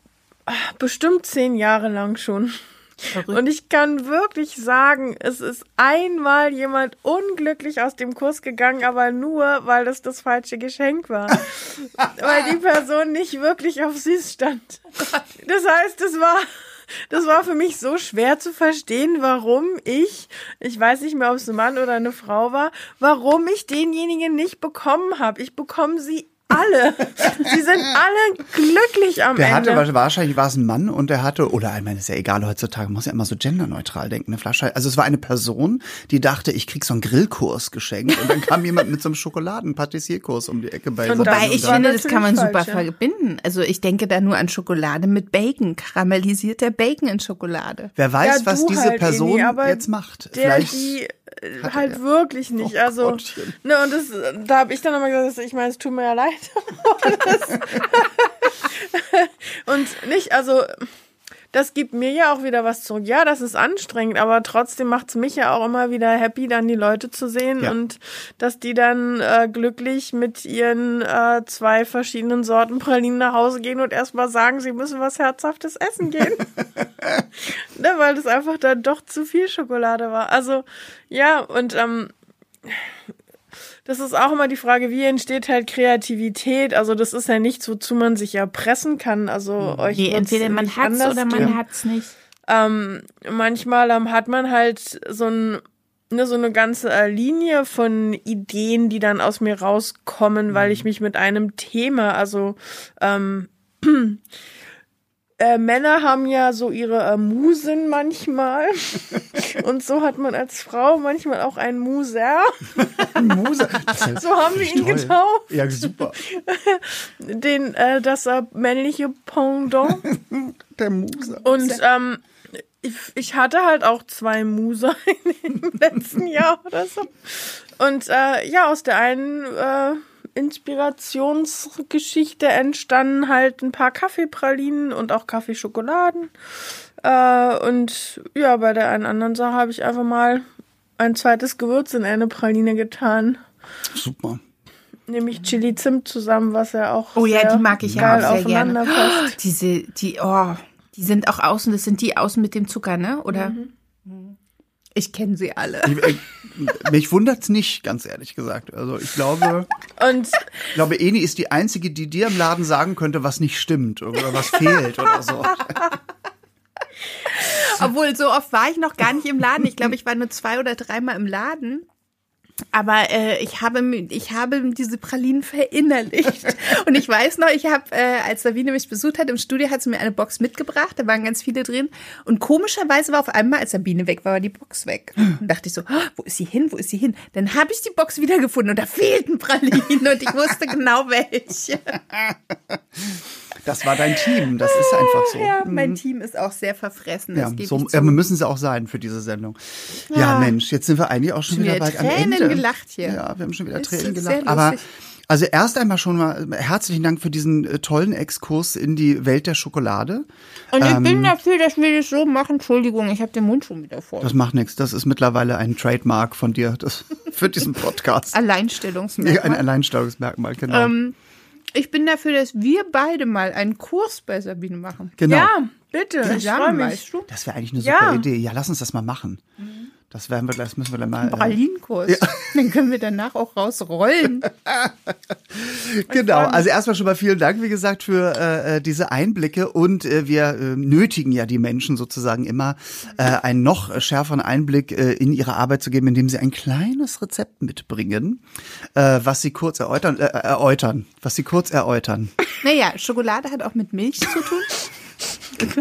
ah, bestimmt zehn Jahre lang schon. Und ich kann wirklich sagen, es ist einmal jemand unglücklich aus dem Kurs gegangen, aber nur, weil das das falsche Geschenk war. weil die Person nicht wirklich auf süß stand. Das heißt, es war, das war für mich so schwer zu verstehen, warum ich, ich weiß nicht mehr, ob es ein Mann oder eine Frau war, warum ich denjenigen nicht bekommen habe. Ich bekomme sie alle. sie sind alle glücklich am Der Ende. hatte wahrscheinlich war es ein Mann und der hatte oder ich meine, ist ja egal heutzutage, man muss ja immer so genderneutral denken, eine Flasche. Also es war eine Person, die dachte, ich krieg so einen Grillkurs geschenkt und dann kam jemand mit so einem Schokoladen-Patissierkurs um die Ecke bei Und so Wobei ich finde, das kann man super falsch, ja. verbinden. Also ich denke da nur an Schokolade mit Bacon, karamellisierter Bacon in Schokolade. Wer weiß, Ja, was diese halt, Person Eni, aber jetzt macht. Der, Vielleicht die hatte halt er- wirklich nicht. Oh also, Gottchen. ne, und das, da habe ich dann nochmal gesagt, dass- ich meine, es tut mir ja leid. Und nicht, also, das gibt mir ja auch wieder was zurück. Ja, das ist anstrengend, aber trotzdem macht's mich ja auch immer wieder happy, dann die Leute zu sehen Ja. und dass die dann äh, glücklich mit ihren äh, zwei verschiedenen Sorten Pralinen nach Hause gehen und erstmal sagen, sie müssen was Herzhaftes essen gehen. ne, weil das einfach dann doch zu viel Schokolade war. Also, ja, und ähm, das ist auch immer die Frage, wie entsteht halt Kreativität? Also, das ist ja nichts, wozu man sich erpressen kann. Also, euch Nee, entweder man hat's oder man hat's nicht. Ähm, manchmal ähm, hat man halt so ein ne, so eine ganze äh, Linie von Ideen, die dann aus mir rauskommen, weil ich mich mit einem Thema, also ähm, äh, Männer haben ja so ihre äh, Musen manchmal. Und so hat man als Frau manchmal auch einen Muser. Muse. So haben wir ihn Toll. getauft. Ja, super. Den, äh, das äh, männliche Pendant. Der Muse. Und ähm, ich, ich hatte halt auch zwei Muser im letzten Jahr oder so. Und äh, ja, aus der einen äh, Inspirationsgeschichte entstanden halt ein paar Kaffeepralinen und auch Kaffeeschokoladen. Äh, und ja, bei der einen anderen Sache habe ich einfach mal ein zweites Gewürz in eine Praline getan. Super. Nämlich Chili Zimt zusammen, was ja auch Oh ja, sehr die mag ich ja auch sehr gerne. passt. Diese, die, oh, die sind auch außen, das sind die außen mit dem Zucker, ne? Oder? Mhm. Ich kenne sie alle. Ich, mich wundert's nicht, ganz ehrlich gesagt. Also ich glaube, Und ich glaube, Eni ist die einzige, die dir im Laden sagen könnte, was nicht stimmt oder was fehlt oder so. Obwohl, so oft war ich noch gar nicht im Laden. Ich glaube, ich war nur zwei oder dreimal im Laden. Aber äh, ich habe ich habe diese Pralinen verinnerlicht. Und ich weiß noch, ich habe äh, als Sabine mich besucht hat im Studio hat sie mir eine Box mitgebracht, da waren ganz viele drin. Und komischerweise war auf einmal als Sabine weg war, war die Box weg. Und dachte ich so, "Ah, wo ist sie hin, wo ist sie hin? Dann habe ich die Box wiedergefunden und da fehlten Pralinen und ich wusste genau welche. Das war dein Team, das ist einfach so. Ja, mein Team ist auch sehr verfressen. Ja, so ja, müssen sie auch sein für diese Sendung. Ja, Mensch, jetzt sind wir eigentlich auch schon Schon wieder bald am Tränen Ende. gelacht hier. Ja, wir haben schon wieder Tränen ist sehr gelacht. Aber also erst einmal schon mal herzlichen Dank für diesen äh, tollen Exkurs in die Welt der Schokolade. Und ich Ähm, bin dafür, dass wir das so machen. Entschuldigung, ich habe den Mund schon wieder voll. Das macht nichts. Das ist mittlerweile ein Trademark von dir das, für diesen Podcast. Alleinstellungsmerkmal. Ja, ein Alleinstellungsmerkmal, genau. ähm, ich bin dafür, dass wir beide mal einen Kurs bei Sabine machen. genau. ja, bitte, ich Ja, freue mich. weißt du? Das wäre eigentlich eine Ja. super Idee. Ja, lass uns das mal machen. Das werden wir, das müssen wir dann mal. Äh, Pralinenkurs. Dann können wir danach auch rausrollen. Genau, also erstmal schon mal vielen Dank, wie gesagt, für äh, diese Einblicke und äh, wir äh, nötigen ja die Menschen sozusagen immer äh, einen noch schärferen Einblick äh, in ihre Arbeit zu geben, indem sie ein kleines Rezept mitbringen, äh, was sie kurz erläutern, äh, erläutern, was sie kurz erläutern. naja, Schokolade hat auch mit Milch zu tun.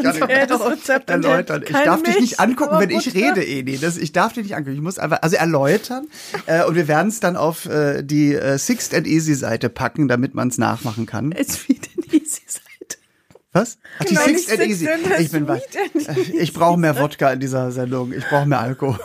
Ja, das Rezept erläutern. Ich darf dich nicht angucken, wenn ich rede, Eni. Das, ich darf dich nicht angucken. Ich muss einfach, also erläutern. Äh, und wir werden es dann auf äh, die äh, Sixt and Easy Seite packen, damit man es nachmachen kann. Ist wieder die easy Seite. Was? Ach, die Genau, Six nicht and Easy. and Ich bin weit. Sweet and Ich brauche mehr Wodka in dieser Sendung. Ich brauche mehr Alkohol.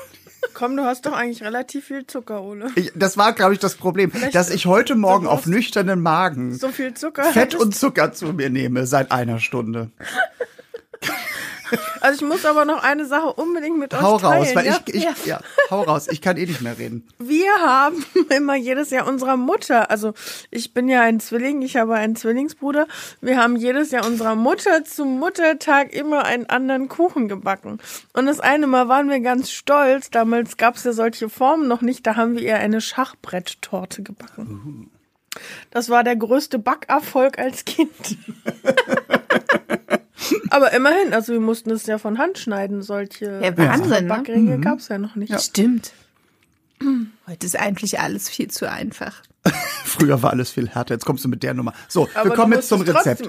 Komm, du hast doch eigentlich relativ viel Zucker, Ole. Ich, das war, glaube ich, das Problem, dass ich heute Morgen du auf nüchternen Magen So viel Zucker. Fett und Zucker zu mir nehme seit einer Stunde. Also ich muss aber noch eine Sache unbedingt mit Hau euch teilen. raus, weil ja? ich, ich ja. hau raus. Ich kann eh nicht mehr reden. Wir haben immer jedes Jahr unserer Mutter, also ich bin ja ein Zwilling, ich habe einen Zwillingsbruder. Wir haben jedes Jahr unserer Mutter zum Muttertag immer einen anderen Kuchen gebacken. Und das eine Mal waren wir ganz stolz. Damals gab es ja solche Formen noch nicht. Da haben wir ihr eine Schachbretttorte gebacken. Das war der größte Backerfolg als Kind. Aber immerhin, also wir mussten es ja von Hand schneiden, solche Ja, Wahnsinn, ne? Backringe gab es ja noch nicht. Stimmt. Heute ist eigentlich alles viel zu einfach. Früher war alles viel härter. Jetzt kommst du mit der Nummer. So, Aber wir kommen jetzt zum Rezept.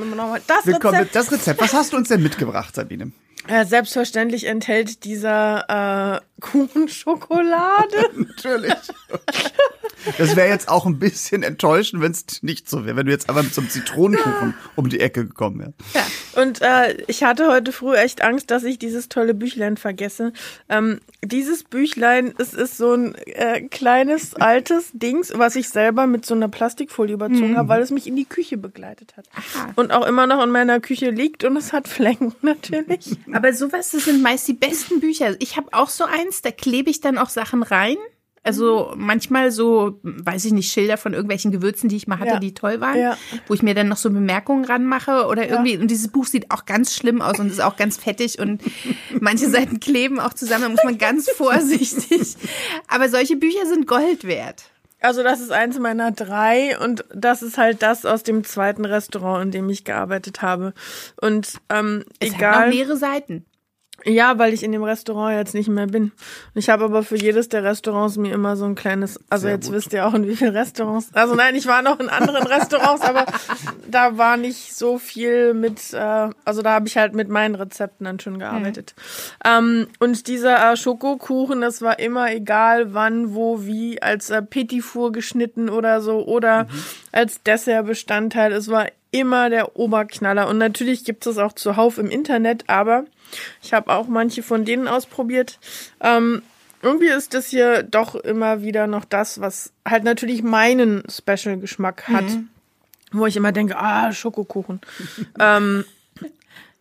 Das Wir kommen mit Rezept, das Rezept. Was hast du uns denn mitgebracht, Sabine? ja, selbstverständlich enthält dieser äh, Kuchen Schokolade. Natürlich. Das wäre jetzt auch ein bisschen enttäuschend, wenn es nicht so wäre, wenn du jetzt aber mit so einem Zitronenkuchen um die Ecke gekommen wärst. Ja. Und äh, ich hatte heute früh echt Angst, dass ich dieses tolle Büchlein vergesse. Ähm, dieses Büchlein, es ist so ein äh, kleines, altes Dings, was ich selber mit so einer Plastikfolie überzogen habe, weil es mich in die Küche begleitet hat. Aha. Und auch immer noch in meiner Küche liegt und es hat Flecken natürlich. Aber sowas, das sind meist die besten Bücher. Ich habe auch so eins, da klebe ich dann auch Sachen rein. Also manchmal so, weiß ich nicht, Schilder von irgendwelchen Gewürzen, die ich mal hatte, Ja. die toll waren, Ja. wo ich mir dann noch so Bemerkungen ranmache oder irgendwie. Und dieses Buch sieht auch ganz schlimm aus und ist auch ganz fettig und manche Seiten kleben auch zusammen. Da muss man ganz vorsichtig. Aber solche Bücher sind Gold wert. Also das ist eins meiner drei und das ist halt das aus dem zweiten Restaurant, in dem ich gearbeitet habe. Und ähm, Es hat egal. noch leere Seiten. Ja, weil ich in dem Restaurant jetzt nicht mehr bin. Ich habe aber für jedes der Restaurants mir immer so ein kleines, also Sehr jetzt gut. wisst ihr auch in wie vielen Restaurants. Also nein, ich war noch in anderen Restaurants, aber da war nicht so viel mit, äh, also da habe ich halt mit meinen Rezepten dann schon gearbeitet. Ähm, und dieser äh, Schokokuchen, das war immer egal wann, wo, wie, als äh, Petit Four geschnitten oder so oder als Dessertbestandteil. Es war immer der Oberknaller. Und natürlich gibt es auch zuhauf im Internet, aber ich habe auch manche von denen ausprobiert. Ähm, irgendwie ist das hier doch immer wieder noch das, was halt natürlich meinen Special-Geschmack hat. Wo ich immer denke, ah, Schokokuchen. ähm,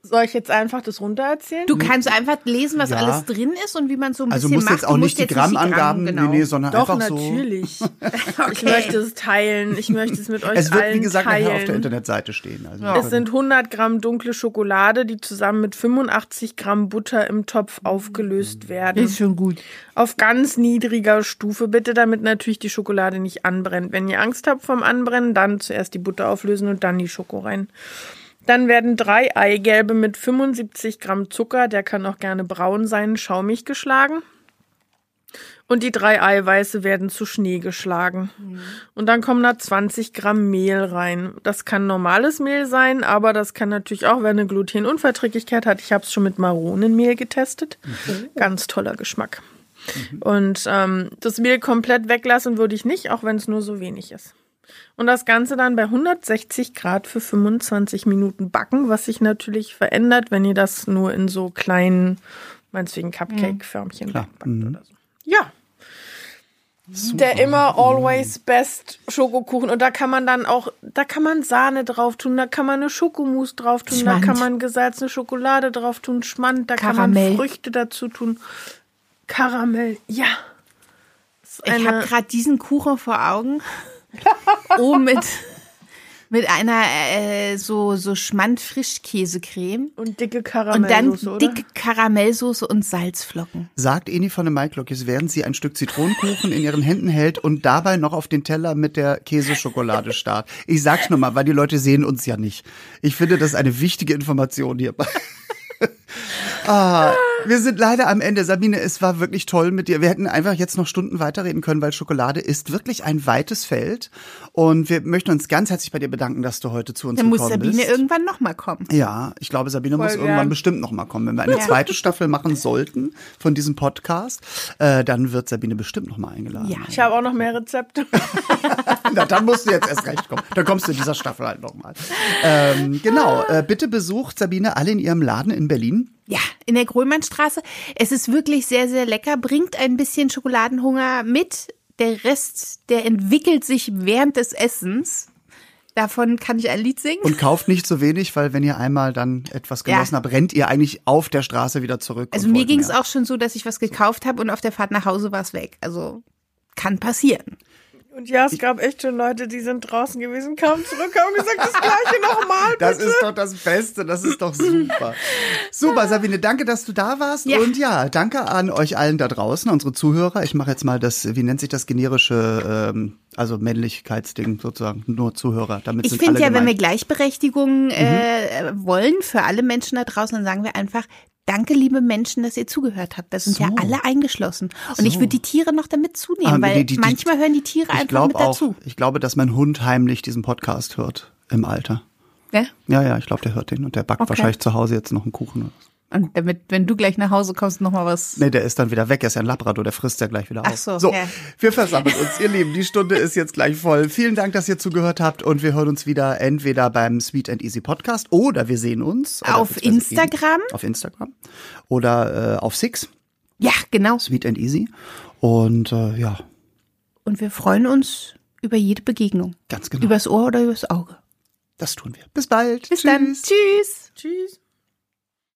soll ich jetzt einfach das runtererzählen? Du kannst einfach lesen, was Ja. alles drin ist und wie man so ein Also bisschen musst macht. jetzt auch Du nicht musst die Grammangaben, Gramm, genau. nee, nee, sondern Doch, einfach so. natürlich. Ich möchte es teilen. Ich möchte es mit euch Es wird, allen wie gesagt, teilen. nachher auf der Internetseite stehen. Also wir Es sind 100 Gramm dunkle Schokolade, die zusammen mit 85 Gramm Butter im Topf aufgelöst werden. Ist schon gut. Auf ganz niedriger Stufe bitte, damit natürlich die Schokolade nicht anbrennt. Wenn ihr Angst habt vom Anbrennen, dann zuerst die Butter auflösen und dann die Schoko rein. Dann werden drei Eigelbe mit 75 Gramm Zucker, der kann auch gerne braun sein, schaumig geschlagen. Und die drei Eiweiße werden zu Schnee geschlagen. Und dann kommen da 20 Gramm Mehl rein. Das kann normales Mehl sein, aber das kann natürlich auch, wer eine Glutenunverträglichkeit hat. Ich habe es schon mit Maronenmehl getestet. Ganz toller Geschmack. Und ähm, das Mehl komplett weglassen würde ich nicht, auch wenn es nur so wenig ist. Und das Ganze dann bei 160 Grad für 25 Minuten backen, was sich natürlich verändert, wenn ihr das nur in so kleinen, meinetwegen Cupcake-Förmchen Klar. backt oder so. Ja. Der immer always best Schokokuchen. Und da kann man dann auch, da kann man Sahne drauf tun, da kann man eine Schokomousse drauf tun, Schmand. da kann man gesalzene Schokolade drauf tun, Schmand, da kann Karamell. man Früchte dazu tun. Karamell, ja. Ich habe gerade diesen Kuchen vor Augen. oh, mit, mit einer äh, so, so Schmand-Frischkäsecreme. Und dicke Und dann Karamellsoße, dicke Karamellsoße und Salzflocken. Sagt Eni von der Maiklokis, während sie ein Stück Zitronenkuchen in ihren Händen hält und dabei noch auf den Teller mit der Käseschokolade starrt. Ich sag's nur mal, weil die Leute sehen uns ja nicht. Ich finde, das ist eine wichtige Information hier. Ah, wir sind leider am Ende. Sabine, es war wirklich toll mit dir. Wir hätten einfach jetzt noch Stunden weiterreden können, weil Schokolade ist wirklich ein weites Feld. Und wir möchten uns ganz herzlich bei dir bedanken, dass du heute zu uns Dann muss gekommen Sabine bist. irgendwann nochmal kommen. Ja, ich glaube, Sabine muss Voll irgendwann gern. bestimmt noch mal kommen. Wenn wir eine zweite Staffel machen sollten von diesem Podcast, äh, dann wird Sabine bestimmt noch mal eingeladen. Ja. Ich habe auch noch mehr Rezepte. Na, dann musst du jetzt erst recht kommen. Dann kommst du in dieser Staffel halt noch mal. Ähm, genau, äh, bitte besucht Sabine alle in ihrem Laden in Berlin. Ja, in der Grönmannstraße. Es ist wirklich sehr, sehr lecker. Bringt ein bisschen Schokoladenhunger mit. Der Rest, der entwickelt sich während des Essens. Davon kann ich ein Lied singen. Und kauft nicht so wenig, weil wenn ihr einmal dann etwas Ja. genossen habt, rennt ihr eigentlich auf der Straße wieder zurück. Also mir ging es auch schon so, dass ich was gekauft habe und auf der Fahrt nach Hause war es weg. Also kann passieren. Und ja, es gab echt schon Leute, die sind draußen gewesen, kamen zurück, haben gesagt, das gleiche nochmal. Das ist doch das Beste, das ist doch super. Super, Sabine, danke, dass du da warst. Ja. Und ja, danke an euch allen da draußen, unsere Zuhörer. Ich mache jetzt mal das, wie nennt sich das generische, ähm, also Männlichkeitsding sozusagen, nur Zuhörer. Damit Ich finde ja, wenn wir gemeint. Gleichberechtigung äh, wollen für alle Menschen da draußen, dann sagen wir einfach, danke liebe Menschen, dass ihr zugehört habt. Da sind ja So. alle eingeschlossen. Und ich So. würde die Tiere noch damit zunehmen, Ah, weil die- die- manchmal hören die Tiere ich einfach mit auch, dazu. ich glaube, dass mein Hund heimlich diesen Podcast hört im Alter. Ja? Ja, ja, ich glaube, der hört den und der backt Okay. wahrscheinlich zu Hause jetzt noch einen Kuchen. Und damit, wenn du gleich nach Hause kommst, noch mal was. Nee, der ist dann wieder weg. Er ist ja ein Labrador, der frisst ja gleich wieder Ach auf. so, so ja. wir versammeln uns, ihr Lieben. Die Stunde ist jetzt gleich voll. Vielen Dank, dass ihr zugehört habt und wir hören uns wieder entweder beim Sweet and Easy Podcast oder wir sehen uns Auf Instagram? Auf Instagram oder äh, auf Six, Ja, genau. Sweet and Easy. Und äh, ja, Und wir freuen uns über jede Begegnung. ganz genau. Übers Ohr oder übers Auge. das tun wir. Bis bald. Bis dann. Tschüss. Tschüss.